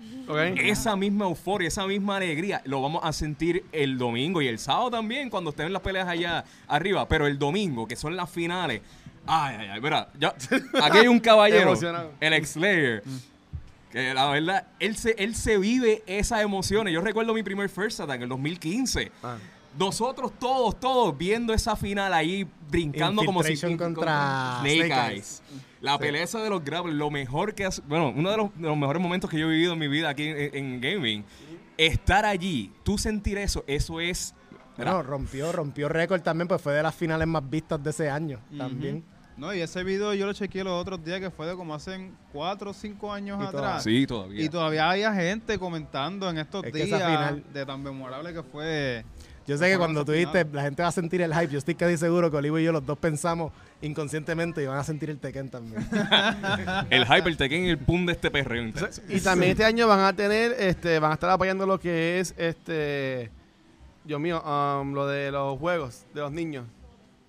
Esa misma euforia, esa misma alegría, lo vamos a sentir el domingo y el sábado también, cuando estén las peleas allá arriba. Pero el domingo, que son las finales. Ay, ay, ay, mira, ya, aquí hay un caballero, el ex Slayer. Que la verdad, él se, él se vive esas emociones. Yo recuerdo mi primer First Attack en el 2015. Ah. Nosotros todos, todos viendo esa final ahí, brincando como si contra Snake, Snake Eyes. La pelea esa de los grapplers, lo mejor que hace, bueno, uno de los, de los mejores momentos que yo he vivido en mi vida aquí en, en gaming. Estar allí, tú sentir eso, eso es Bueno, rompió, rompió récord también, pues fue de las finales más vistas de ese año también. No, y ese video yo lo chequeé los otros días que fue de como hace 4 o 5 años Y atrás. Sí, todavía. Y todavía había gente comentando en estos Es días esa final- de tan memorable que fue. Yo sé que cuando tú dijiste, la gente va a sentir el hype. Yo estoy casi seguro que Olivo y yo los dos pensamos inconscientemente y van a sentir el Tekken también. el Hyper Tekken y el pum de este perreo intenso. Y también este año van a tener, este, van a estar apoyando lo que es, este, Dios mío, um, lo de los juegos de los niños.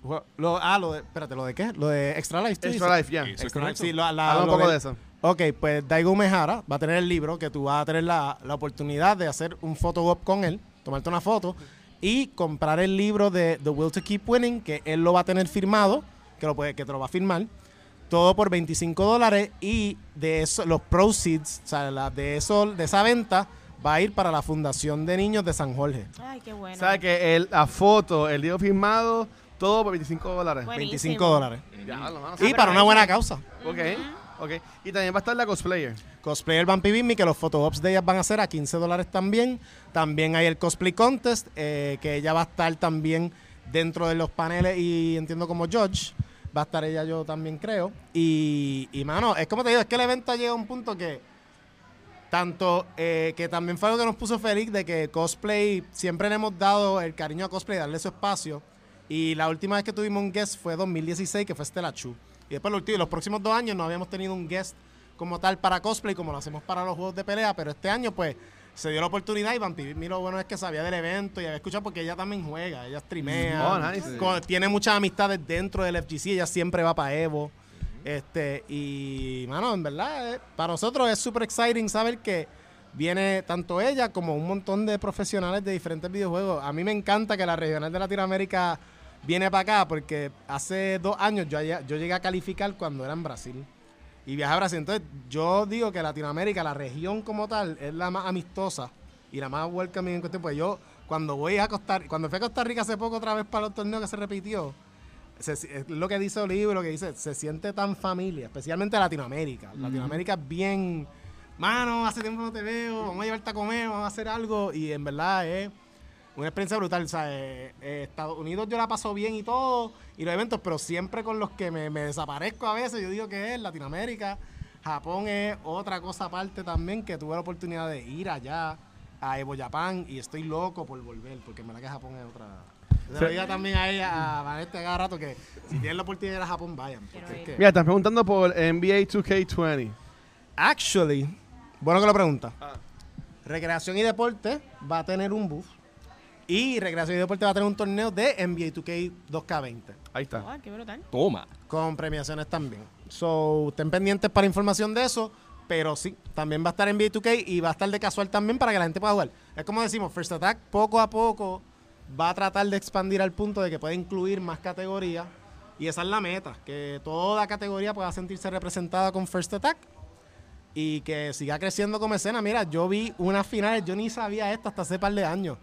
Jue- Lo- ah, lo de, espérate, ¿lo de qué? Lo de Extra Life. ¿tú Extra dices? Life, ya. Eso es Extra correcto. Life, sí, lo- la- Habla un lo poco de eso. Ok, pues Daigo Mejara va a tener el libro que tú vas a tener la, la oportunidad de hacer un photo op con él, tomarte una foto y comprar el libro de The Will to Keep Winning, que él lo va a tener firmado, que, lo puede, que te lo va a firmar, todo por 25 dólares y de eso, los proceeds, o sea, la- de, eso, de esa venta va a ir para la Fundación de Niños de San Jorge. Ay, qué bueno. ¿Sabes que el, la foto, el libro firmado, todo por 25 dólares? Buenísimo. 25 dólares. Ya, lo mano, Y para una buena causa. Ok, ok. Y también va a estar la cosplayer. Cosplayer Vampy Bimmy, que los photoops de ellas van a ser a 15 dólares también. También hay el Cosplay Contest, eh, que ella va a estar también dentro de los paneles y entiendo como Judge. Va a estar ella yo también creo. Y, mano, es como te digo, es que el evento llega a un punto que tanto eh, que también fue algo que nos puso feliz de que cosplay, siempre le hemos dado el cariño a cosplay, darle su espacio. Y la última vez que tuvimos un guest fue 2016, que fue Stella Chu. Y después los, los próximos dos años no habíamos tenido un guest como tal para cosplay, como lo hacemos para los juegos de pelea, pero este año pues se dio la oportunidad y Vampy Bimmy lo bueno es que sabía del evento y había escuchado porque ella también juega, ella streamea, Oh, nice. con- tiene muchas amistades dentro del FGC, ella siempre va para Evo. Este, y mano, en verdad, eh, para nosotros es súper exciting saber que viene tanto ella como un montón de profesionales de diferentes videojuegos. A mí me encanta que la regional de Latinoamérica viene para acá porque hace dos años yo, yo llegué a calificar cuando era en Brasil. Y viajé a Brasil. Entonces yo digo que Latinoamérica, la región como tal, es la más amistosa y la más welcoming en cuestión. Pues yo cuando voy a Costa cuando fui a Costa Rica hace poco otra vez para los torneos que se repitió, se- es lo que dice Olivo y lo que dice, se siente tan familia, especialmente Latinoamérica. Latinoamérica es bien, mano, hace tiempo no te veo, vamos a llevarte a comer, vamos a hacer algo. Y en verdad es una experiencia brutal. O sea, eh, eh, Estados Unidos yo la paso bien y todo, y los eventos, pero siempre con los que me, me desaparezco a veces, yo digo que es Latinoamérica. Japón es otra cosa aparte también, que tuve la oportunidad de ir allá a Evo Japan y estoy loco por volver, porque en verdad que Japón es otra... Se lo diga también a ella, a Vanessa cada rato, que si tienen la oportunidad de ir a Japón, vayan. es que- Mira, están preguntando por NBA 2K20. Actually, bueno que lo pregunta. Ah. Recreación y Deporte va a tener un booth. Y Recreación y Deporte va a tener un torneo de NBA 2K 2K20. Ahí está. Ah, qué brutal. Toma. Con premiaciones también. So, estén pendientes para información de eso. Pero sí, también va a estar NBA 2K y va a estar de casual también para que la gente pueda jugar. Es como decimos, First Attack poco a poco va a tratar de expandir al punto de que pueda incluir más categorías. Y esa es la meta, que toda categoría pueda sentirse representada con First Attack y que siga creciendo como escena. Mira, yo vi unas finales, yo ni sabía esto hasta hace par de años.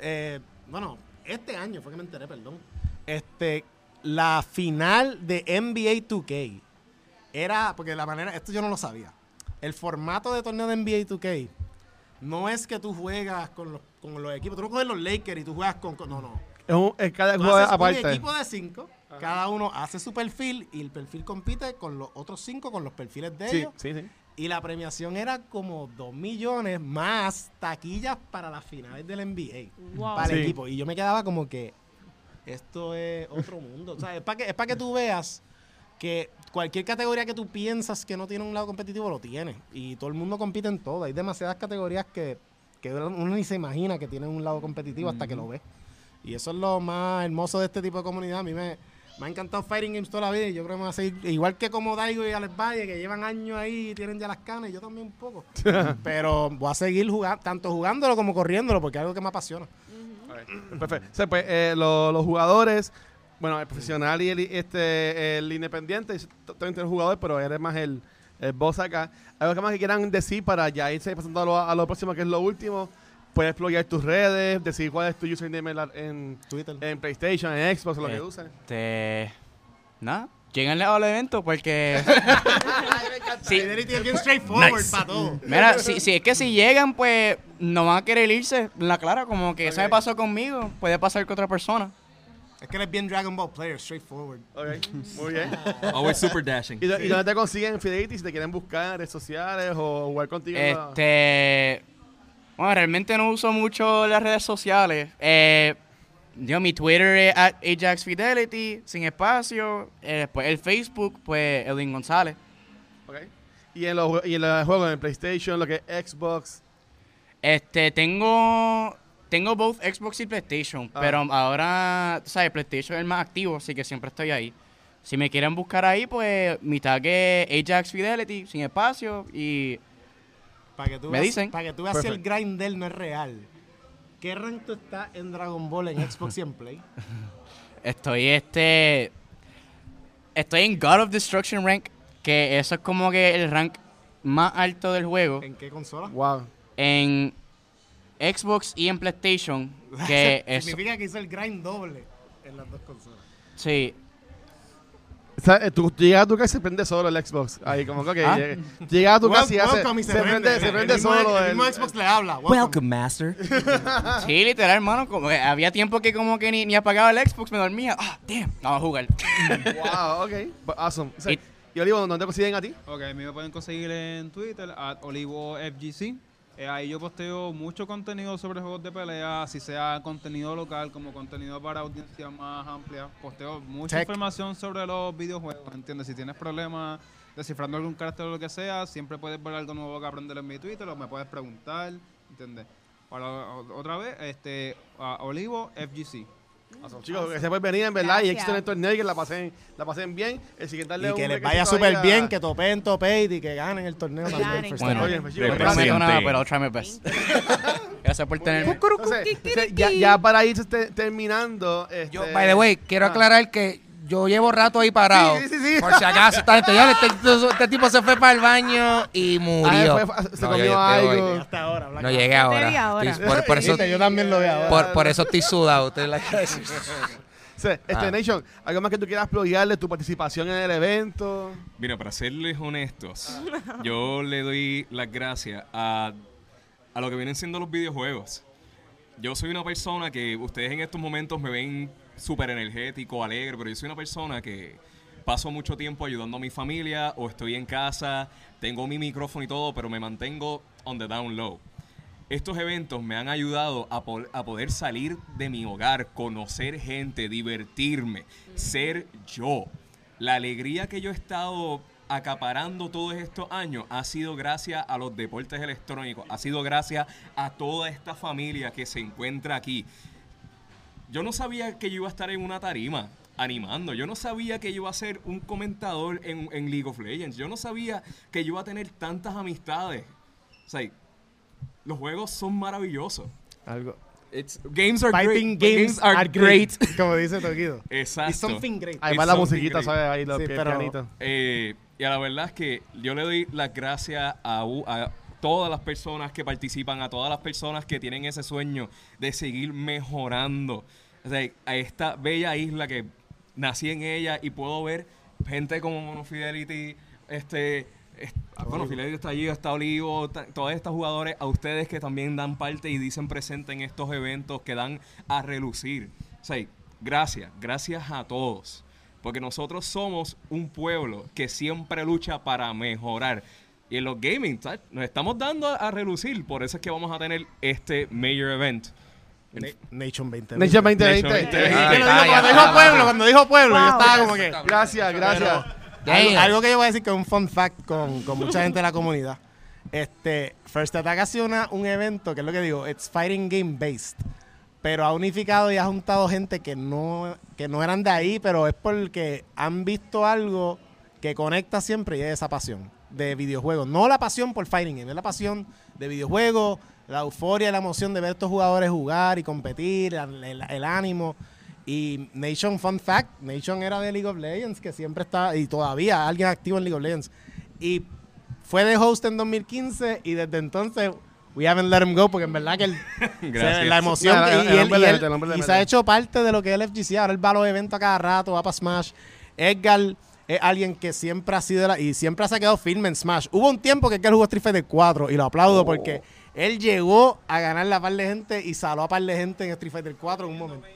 Eh, bueno, este año fue que me enteré, perdón. Este, la final de NBA 2K era, porque la manera, esto yo no lo sabía. El formato de torneo de NBA 2K no es que tú juegas con los, con los equipos, tú no coges los Lakers y tú juegas con, con- no, no. Es, un, es cada Tú juego haces aparte. un equipo de cinco, cada uno hace su perfil y el perfil compite con los otros cinco, con los perfiles de Sí, ellos. sí, sí. Y la premiación era como 2 millones más taquillas para las finales del NBA. Wow. Para el Sí. equipo. Y yo me quedaba como que esto es otro mundo. O sea, es para que, es para que tú veas que cualquier categoría que tú piensas que no tiene un lado competitivo lo tiene. Y todo el mundo compite en todo. Hay demasiadas categorías que, que uno ni se imagina que tienen un lado competitivo hasta que lo ve. Y eso es lo más hermoso de este tipo de comunidad. A mí me, me ha encantado Fighting Games toda la vida y yo creo que me va a seguir, igual que como Daigo y Alex Valle, que llevan años ahí y tienen ya las canas, y yo también un poco. Pero voy a seguir jugando, tanto jugándolo como corriéndolo, porque es algo que me apasiona. Perfecto. O sea, pues, eh, lo- los jugadores, bueno, el profesional y el, este, el independiente, también tienes jugadores, pero eres más el, el boss acá. ¿Algo más que quieran decir para ya irse pasando a lo, a lo próximo, que es lo último? Puedes explorar tus redes, decir cuál es tu username en, la- en, Twitter. en PlayStation, en Xbox, lo que uses. Este. Nada. Lléganle al evento porque. Sí. Fidelity es bien straightforward Nice. para todo. Mira, si, si es que si llegan, pues no van a querer irse. La clara, como que eso me pasó conmigo. Puede pasar con otra persona. Es que eres bien Dragon Ball player, straightforward. Ok, muy bien. Always super dashing. ¿Y, dónde te consiguen Fidelity? Si te quieren buscar en redes sociales o jugar contigo. Este. Bueno, realmente no uso mucho las redes sociales. Eh, yo, mi Twitter es at Ajax Fidelity, sin espacio. Eh, después el Facebook, pues Edwin González. Ok. Y en los, y en los juegos, en PlayStation, lo que es Xbox. Este, tengo. Tengo both Xbox y PlayStation, Ah. pero ahora, sabes, PlayStation es el más activo, así que siempre estoy ahí. Si me quieren buscar ahí, pues mi tag es Ajax Fidelity, sin espacio, y Para que tú Me veas, dicen. Para que tú veas si el Perfect. grind de él no es real. ¿Qué rank tú estás en Dragon Ball en Xbox y en Play? estoy este. Estoy en God of Destruction Rank, que eso es como que el rank más alto del juego. ¿En qué consola? Wow. En Xbox y en PlayStation, que es. Significa que hizo el grind doble en las dos consolas. Sí, O sea, eh, tú llegas a tu casa y se prende solo el Xbox. Ahí, como que ¿Ah? llega- llega a tu casa y hace, Welcome y se, prende, se El prende mismo- solo. El mismo el- Xbox le habla. Welcome. Master. sí, literal, hermano. Como que había tiempo que como que ni, ni apagaba el Xbox, me dormía. Ah, damn, vamos a jugar. Wow, ok. Awesome. O sea, Y- y Olivo, ¿dónde te consiguen a ti? Ok, a mí me pueden conseguir en Twitter, at OlivoFGC. Eh, ahí yo posteo mucho contenido sobre juegos de pelea, si sea contenido local como contenido para audiencia más amplia. Posteo mucha Tech. información sobre los videojuegos, ¿entiendes? Si tienes problemas descifrando algún carácter o lo que sea, siempre puedes ver algo nuevo que aprender en mi Twitter o me puedes preguntar, ¿entiendes? Para, otra vez, este, a Chicos, que se pueden venir en verdad y éxito en el torneo y que la pasen, la pasen bien. El siguiente darle Y que les vaya súper bien, que topeen, topeen y que ganen el torneo. Ganen. Bueno. Oye, pues, gracias. prometo nada, pero I'll try my best. Gracias por tenerme. Entonces, ya, ya para ir este, terminando. Este, Yo, by the way, quiero ah. aclarar que yo llevo rato ahí parado. Sí, sí, sí. Por si acaso, esta gente, ya, este, este tipo se fue para el baño y Ah, murió. fue- se No, comió yo-. Hasta ahora, No llegué ahora. vi ahora. Estoy- por, por eso, yo también lo veo ahora. por, por eso estoy sudado. Estoy like- Sí, este, Ah. Nation, algo más que tú quieras ployarle tu participación en el evento. Mira, para serles honestos, yo le doy las gracias a, a lo que vienen siendo los videojuegos. Yo soy una persona que ustedes en estos momentos me ven súper energético, alegre, pero yo soy una persona que paso mucho tiempo ayudando a mi familia o estoy en casa, tengo mi micrófono y todo, pero me mantengo on the down low. Estos eventos me han ayudado a, po- a poder salir de mi hogar, conocer gente, divertirme, ser yo. La alegría que yo he estado acaparando todos estos años ha sido gracias a los deportes electrónicos, ha sido gracias a toda esta familia que se encuentra aquí. Yo no sabía que yo iba a estar en una tarima animando. Yo no sabía que yo iba a ser un comentador en, en League of Legends. Yo no sabía que yo iba a tener tantas amistades. O sea, los juegos son maravillosos. Algo. It's- games are Fighting great. games, are, are great. great. Como dice Toquido. Exacto. Y something great. Ahí It's va la musiquita. ¿sabes? Ahí los Sí, pies pero- pianitos. Eh, y a la verdad es que yo le doy las gracias a, a todas las personas que participan, a todas las personas que tienen ese sueño de seguir mejorando. O sea, a esta bella isla que nací en ella y puedo ver gente como Mono Fidelity, este, est- bueno, Fidelity está allí, está Olivo, todos estos jugadores, a ustedes que también dan parte y dicen presente en estos eventos, que dan a relucir. O sea, gracias, gracias a todos. Porque nosotros somos un pueblo que siempre lucha para mejorar. Y en los gaming, ¿sabes? nos estamos dando a, a relucir. Por eso es que vamos a tener este major event. Na- Nation 20. Nation 2020. Nation 2020. Eh, Ah, Que lo está, dijo- ya cuando está, dijo pueblo, cuando dijo pueblo, yo estaba como que. Gracias, gracias. Algo que yo voy a decir que es un fun fact con, con mucha gente de la comunidad. Este, First Attack ha sido una- un evento que es lo que digo, it's fighting game based. Pero ha unificado y ha juntado gente que no, que no eran de ahí, pero es porque han visto algo que conecta siempre y es esa pasión de videojuegos. No la pasión por fighting game, es la pasión de videojuegos, la euforia la emoción de ver a estos jugadores jugar y competir, el, el- el ánimo. Y Nation, fun fact, Nation era de League of Legends, que siempre está, y todavía alguien activo en League of Legends. Y fue de host en 2015 y desde entonces we haven't let him go porque en verdad que se- la emoción No, que- el- y, el él- él- se ha hecho parte de lo que es el FGC. Ahora él va a los eventos a cada rato, va para Smash. Edgar es alguien que siempre ha sido la- y siempre se ha quedado firme en Smash. Hubo un tiempo que Edgar jugó Street Fighter 4 y lo aplaudo porque él llegó a ganar la par de gente y saló a par de gente en Street Fighter 4 en un momento.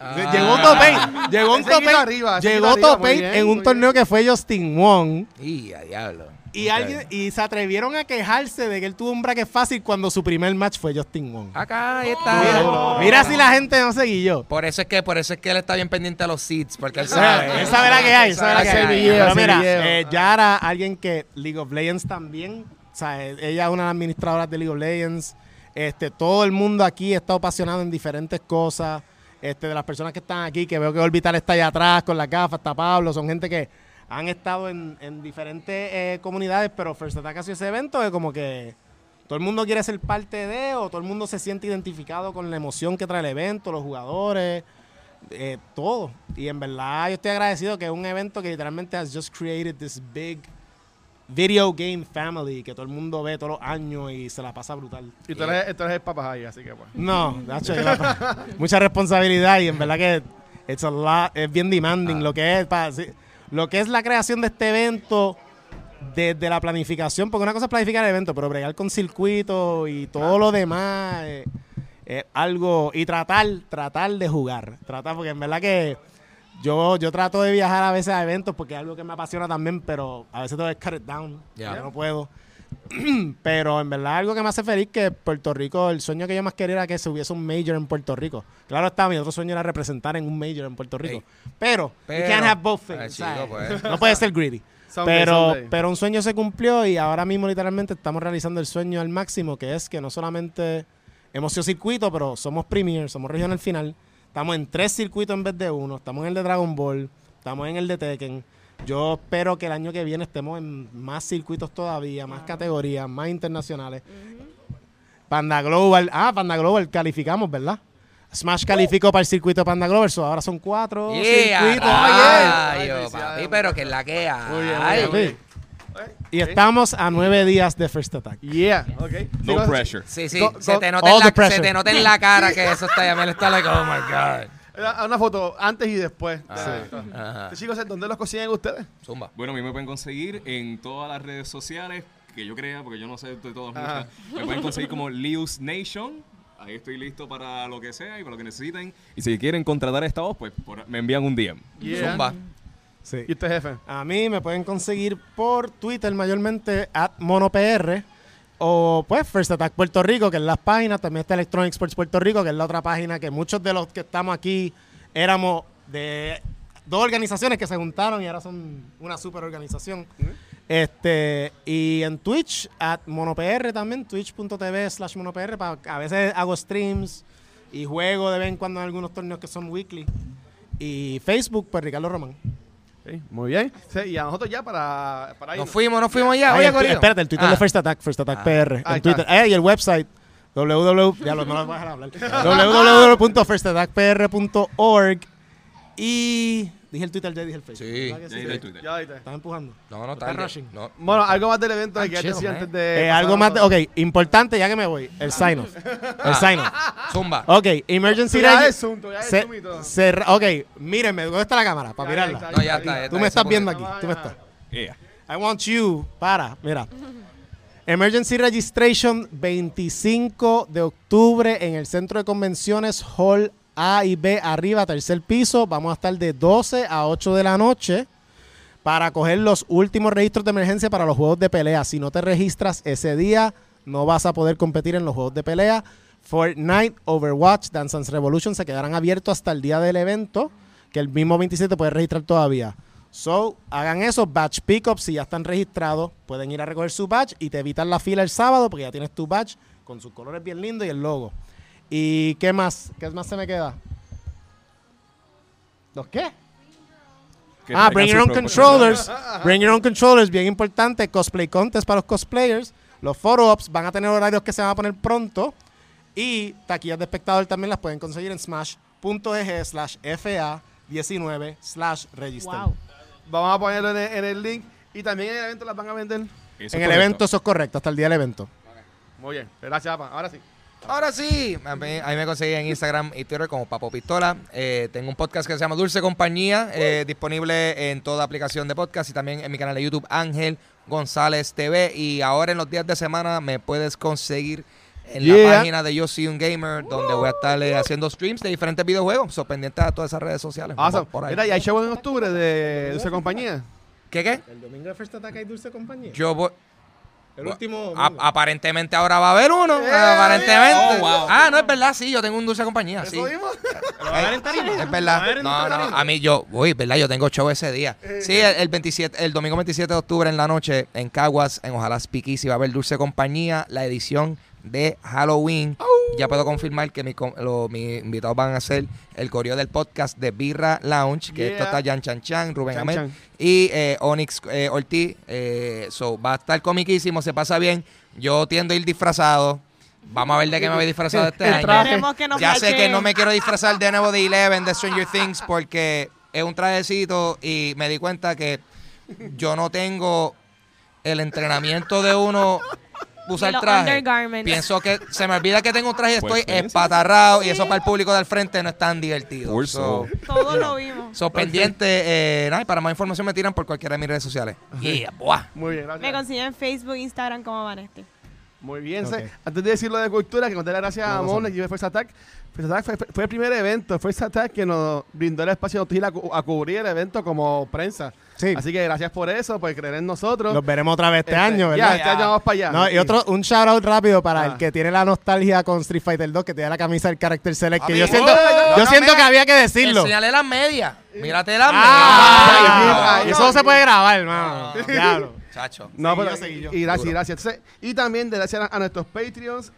Ah. Llegó top 8, llegó un Ese top quito 8, arriba, llegó quito arriba, top muy 8 bien, en un torneo que fue Justin Wong. Y a diablo. Y alguien y se atrevieron a quejarse de que él tuvo un bracket fácil cuando su primer match fue Justin Wong. Acá ahí está. Mira, mira si la gente no se guilló. Por eso es que, por eso es que él está bien pendiente a los seeds, porque él sabe. él sabe la que hay, Él sabe la que hay. video, Pero mira, eh, Yara, alguien que League of Legends también, o sea, eh, ella es una de las administradoras de League of Legends. Este, todo el mundo aquí está apasionado en diferentes cosas. Este, de las personas que están aquí, que veo que Orbital está allá atrás con las gafas, está Pablo, son gente que han estado en, en diferentes eh, comunidades, pero First Attack ha sido ese evento de como que todo el mundo quiere ser parte de, o todo el mundo se siente identificado con la emoción que trae el evento, los jugadores, eh, todo. Y en verdad yo estoy agradecido que es un evento que literalmente has just created this big video game family que todo el mundo ve todos los años y se la pasa brutal. Y tú eres, tú eres el papá ahí, así que pues. No, Nacho, mucha responsabilidad y en verdad que it's a lot, es bien demanding lo que es sí, lo que es la creación de este evento desde la planificación, porque una cosa es planificar el evento, pero bregar con circuito y todo lo demás eh, es algo y tratar, tratar de jugar, tratar porque en verdad que yo, yo trato de viajar a veces a eventos porque es algo que me apasiona también, pero a veces tengo que cut it down, Ya. yo no puedo. Pero en verdad algo que me hace feliz que Puerto Rico, el sueño que yo más quería era que se hubiese un major en Puerto Rico. Claro está, mi otro sueño era representar en un major en Puerto Rico. Pero, Pero- you can't have both things. Ay, chico, ¿sabes? pues. No puede ser greedy. Someday, pero, someday. pero un sueño se cumplió y ahora mismo literalmente estamos realizando el sueño al máximo, que es que no solamente hemos sido circuito, pero somos premier, somos regional final. Estamos en tres circuitos en vez de uno. Estamos en el de Dragon Ball. Estamos en el de Tekken. Yo espero que el año que viene estemos en más circuitos todavía, más categorías, más internacionales. Panda Global. Ah, Panda Global calificamos, ¿verdad? Smash calificó para el circuito Panda Global, so ahora son cuatro Yeah, circuitos. rayo, papi, pero que es la que hay. Muy bien, muy Ay. bien. Sí. Y estamos a nueve días de First Attack. Yeah, ok. No Sigo- pressure. Sí, sí, Go- se, go- te nota all en the la, se pressure. te nota en la cara que eso está ya me está like, oh my God. Una foto antes y después. Ah, Sí. ajá. Chicos, ¿dónde los consiguen ustedes? Zumba. Bueno, a mí me pueden conseguir en todas las redes sociales que yo crea, porque yo no sé de todas Ajá. muchas. Me pueden conseguir como Lius Nation. Ahí estoy listo para lo que sea y para lo que necesiten. Y si quieren contratar esta voz, pues por- me envían un DM. Yeah. Zumba. Sí. ¿Y usted, jefe? A mí me pueden conseguir por Twitter mayormente at monopr o pues First Attack Puerto Rico, que es la página, también está Electronic Sports Puerto Rico, que es la otra página que muchos de los que estamos aquí éramos de dos organizaciones que se juntaron y ahora son una super organización. Este, y en Twitch, at monopr también, twitch.tv slash monopr, a veces hago streams y juego de vez en cuando en algunos torneos que son weekly. Y Facebook, pues Ricardo Román. Muy bien. Sí, y a nosotros ya para, para Nos fuimos, nos fuimos ya. Ay, Oye, el Corillo. espérate, el Twitter Ah. de First Attack, First Attack Ah. PR. En Twitter. Eh, y el website www. Ya lo, no lo voy a dejar hablar. www.firstattackpr.org. Y dije el Twitter, ya dije el Facebook. Sí. ¿Verdad que Ya dije el Twitter. Ya. Estás empujando. No, no, Estás tarde. rushing. No. Bueno, algo más del evento Ah, que chill, decir antes de. Eh, algo más, de, ok, importante ya que me voy, el sign off. El Ah. sign off. Zumba. Ok, emergency Ya es Zoom, ya es se- ok, mírenme, ¿dónde está la cámara? Para Ya, ya mirarla. está, No, ya está. Tú me estás viendo aquí, tú me estás. Yeah. I want you. Para, mira. Emergency Registration 25 de octubre en el Centro de Convenciones Hall A y B arriba, tercer piso. Vamos a estar de 12 a 8 de la noche para coger los últimos registros de emergencia para los juegos de pelea. Si no te registras ese día, no vas a poder competir en los juegos de pelea. Fortnite, Overwatch, Dance Dance Revolution se quedarán abiertos hasta el día del evento, que el mismo 27 puedes registrar todavía. So, hagan eso, batch pickup, si ya están registrados, pueden ir a recoger su badge y te evitan la fila el sábado porque ya tienes tu badge con sus colores bien lindos y el logo. ¿Y qué más? ¿Qué más se me queda? ¿Los qué? Que Ah, bring your own controllers. Bring your own controllers, bien importante. Cosplay contest para los cosplayers. Los photo-ops van a tener horarios que se van a poner pronto. Y taquillas de espectador también las pueden conseguir en smash.eg slash FA19 slash register. Wow. Vamos a ponerlo en el, en el link. Y también en el evento las van a vender. Eso En el correcto. evento eso es correcto, hasta el día del evento. Muy bien. Gracias, Apa. Ahora sí. Ahora sí, a mí, a mí me conseguí en Instagram y Twitter como Papo Pistola. Eh, tengo un podcast que se llama Dulce Compañía, eh, disponible en toda aplicación de podcast y también en mi canal de YouTube Ángel González TV. Y ahora en los días de semana me puedes conseguir en la página de Yo Soy Un Gamer, donde voy a estar eh, haciendo streams de diferentes videojuegos. So, pendiente a todas esas redes sociales. Awesome. Vamos por ahí. Mira, y hay show en octubre de Dulce Compañía. ¿Qué qué? El domingo de First Attack hay Dulce Compañía. Yo voy... el último. A- aparentemente ahora va a haber uno. Eh, aparentemente. oh, wow. Ah, no, es verdad, sí, yo tengo un dulce compañía. Sí. ¿Eso mismo? Es verdad. No, no, a mí yo, uy, verdad, yo tengo show ese día. Sí, el, el 27, el domingo 27 de octubre en la noche en Caguas, en Ojalá Speakeasy va a haber Dulce Compañía, la edición de Halloween. Ya puedo confirmar que mi, com- lo- mis invitados van a ser el coreo del podcast de Birra Lounge, que Yeah. esto está Jan Chan Chan, Rubén Chan Ahmed Chan. y eh, Onyx eh, Ortiz. Eh, so, va a estar comiquísimo, se pasa bien. Yo tiendo a ir disfrazado. Vamos a ver de qué me voy disfrazado este año. que Ya sé que no me quiero disfrazar de nuevo de Eleven, de Stranger Things, porque es un trajecito y me di cuenta que yo no tengo el entrenamiento de uno Usar los traje. Pienso que se me olvida que tengo un traje y Pues, estoy espatarrado y eso para el público del frente no es tan divertido. Por So, Todos lo vimos. so, pendiente, eh, nada, y para más información me tiran por cualquiera de mis redes sociales. Yeah, buah. Muy bien, Me gracias. consiguen en Facebook, Instagram como Vanesti. Muy bien. Antes de decir lo de cultura, que conté las gracias a No, no Mon sabe. y First Attack. First Attack fue, fue el primer evento, First Attack, que nos brindó el espacio de a, a cubrir el evento como prensa. Sí. Así que gracias por eso, por creer en nosotros. Los veremos otra vez este, Este, año, Ya, ¿verdad? este año vamos para allá. No, y otro, un shout out rápido para Ah. el que tiene la nostalgia con Street Fighter 2, que tiene la camisa del Character Select, que yo siento, no, yo no, siento mira, que había que decirlo. Enseñale las medias. Mírate las Ah, y eso no. no se puede grabar, hermano. Diablo. Chacho. No, pero, yo, seguí yo. y gracias, Duro. gracias. Entonces, y también gracias a, a nuestros Patreons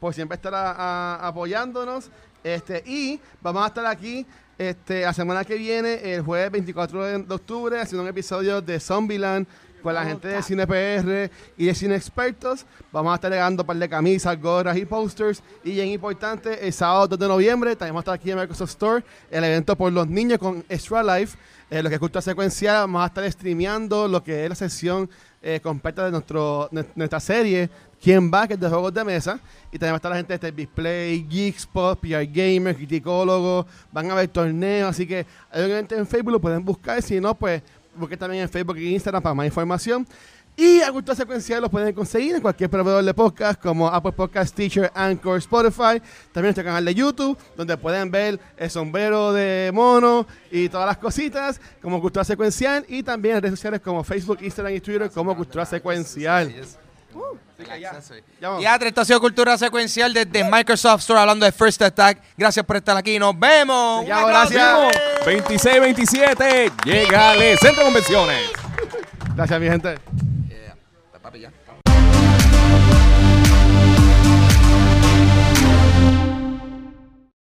por siempre estar a- a- apoyándonos. Este, y vamos a estar aquí este, la semana que viene, el jueves 24 de de octubre, haciendo un episodio de Zombieland con la gente de Cine PR y de Cine Expertos. Vamos a estar regalando un par de camisas, gorras y posters. Y bien importante, el sábado 2 de noviembre, también vamos a estar aquí en Microsoft Store, el evento por los niños con Extra Life. Eh, lo que es cultura secuencial, vamos a estar streameando lo que es la sesión eh, completa de nuestro, nue- nuestra serie, Quién va, que es de juegos de mesa. Y también va a estar la gente de este Display, Geekspot, PR Gamer, Criticólogo. Van a haber torneos, así que hay un evento en Facebook, lo pueden buscar. Si no, pues busquen también en Facebook y Instagram para más información. Y a Cultura Secuencial los pueden conseguir en cualquier proveedor de podcast como Apple Podcast, Teacher, Anchor, Spotify. También nuestro canal de YouTube, donde pueden ver el sombrero de mono y todas las cositas como Cultura Secuencial. Y también en redes sociales como Facebook, Instagram y Twitter como Cultura Secuencial. Ya vamos. Teatro, esto ha sido Cultura Secuencial desde Microsoft Store hablando de First Attack. Gracias por estar aquí. Nos vemos. Ya, gracias. 26-27, llegale, Centro de Convenciones. Gracias, mi gente.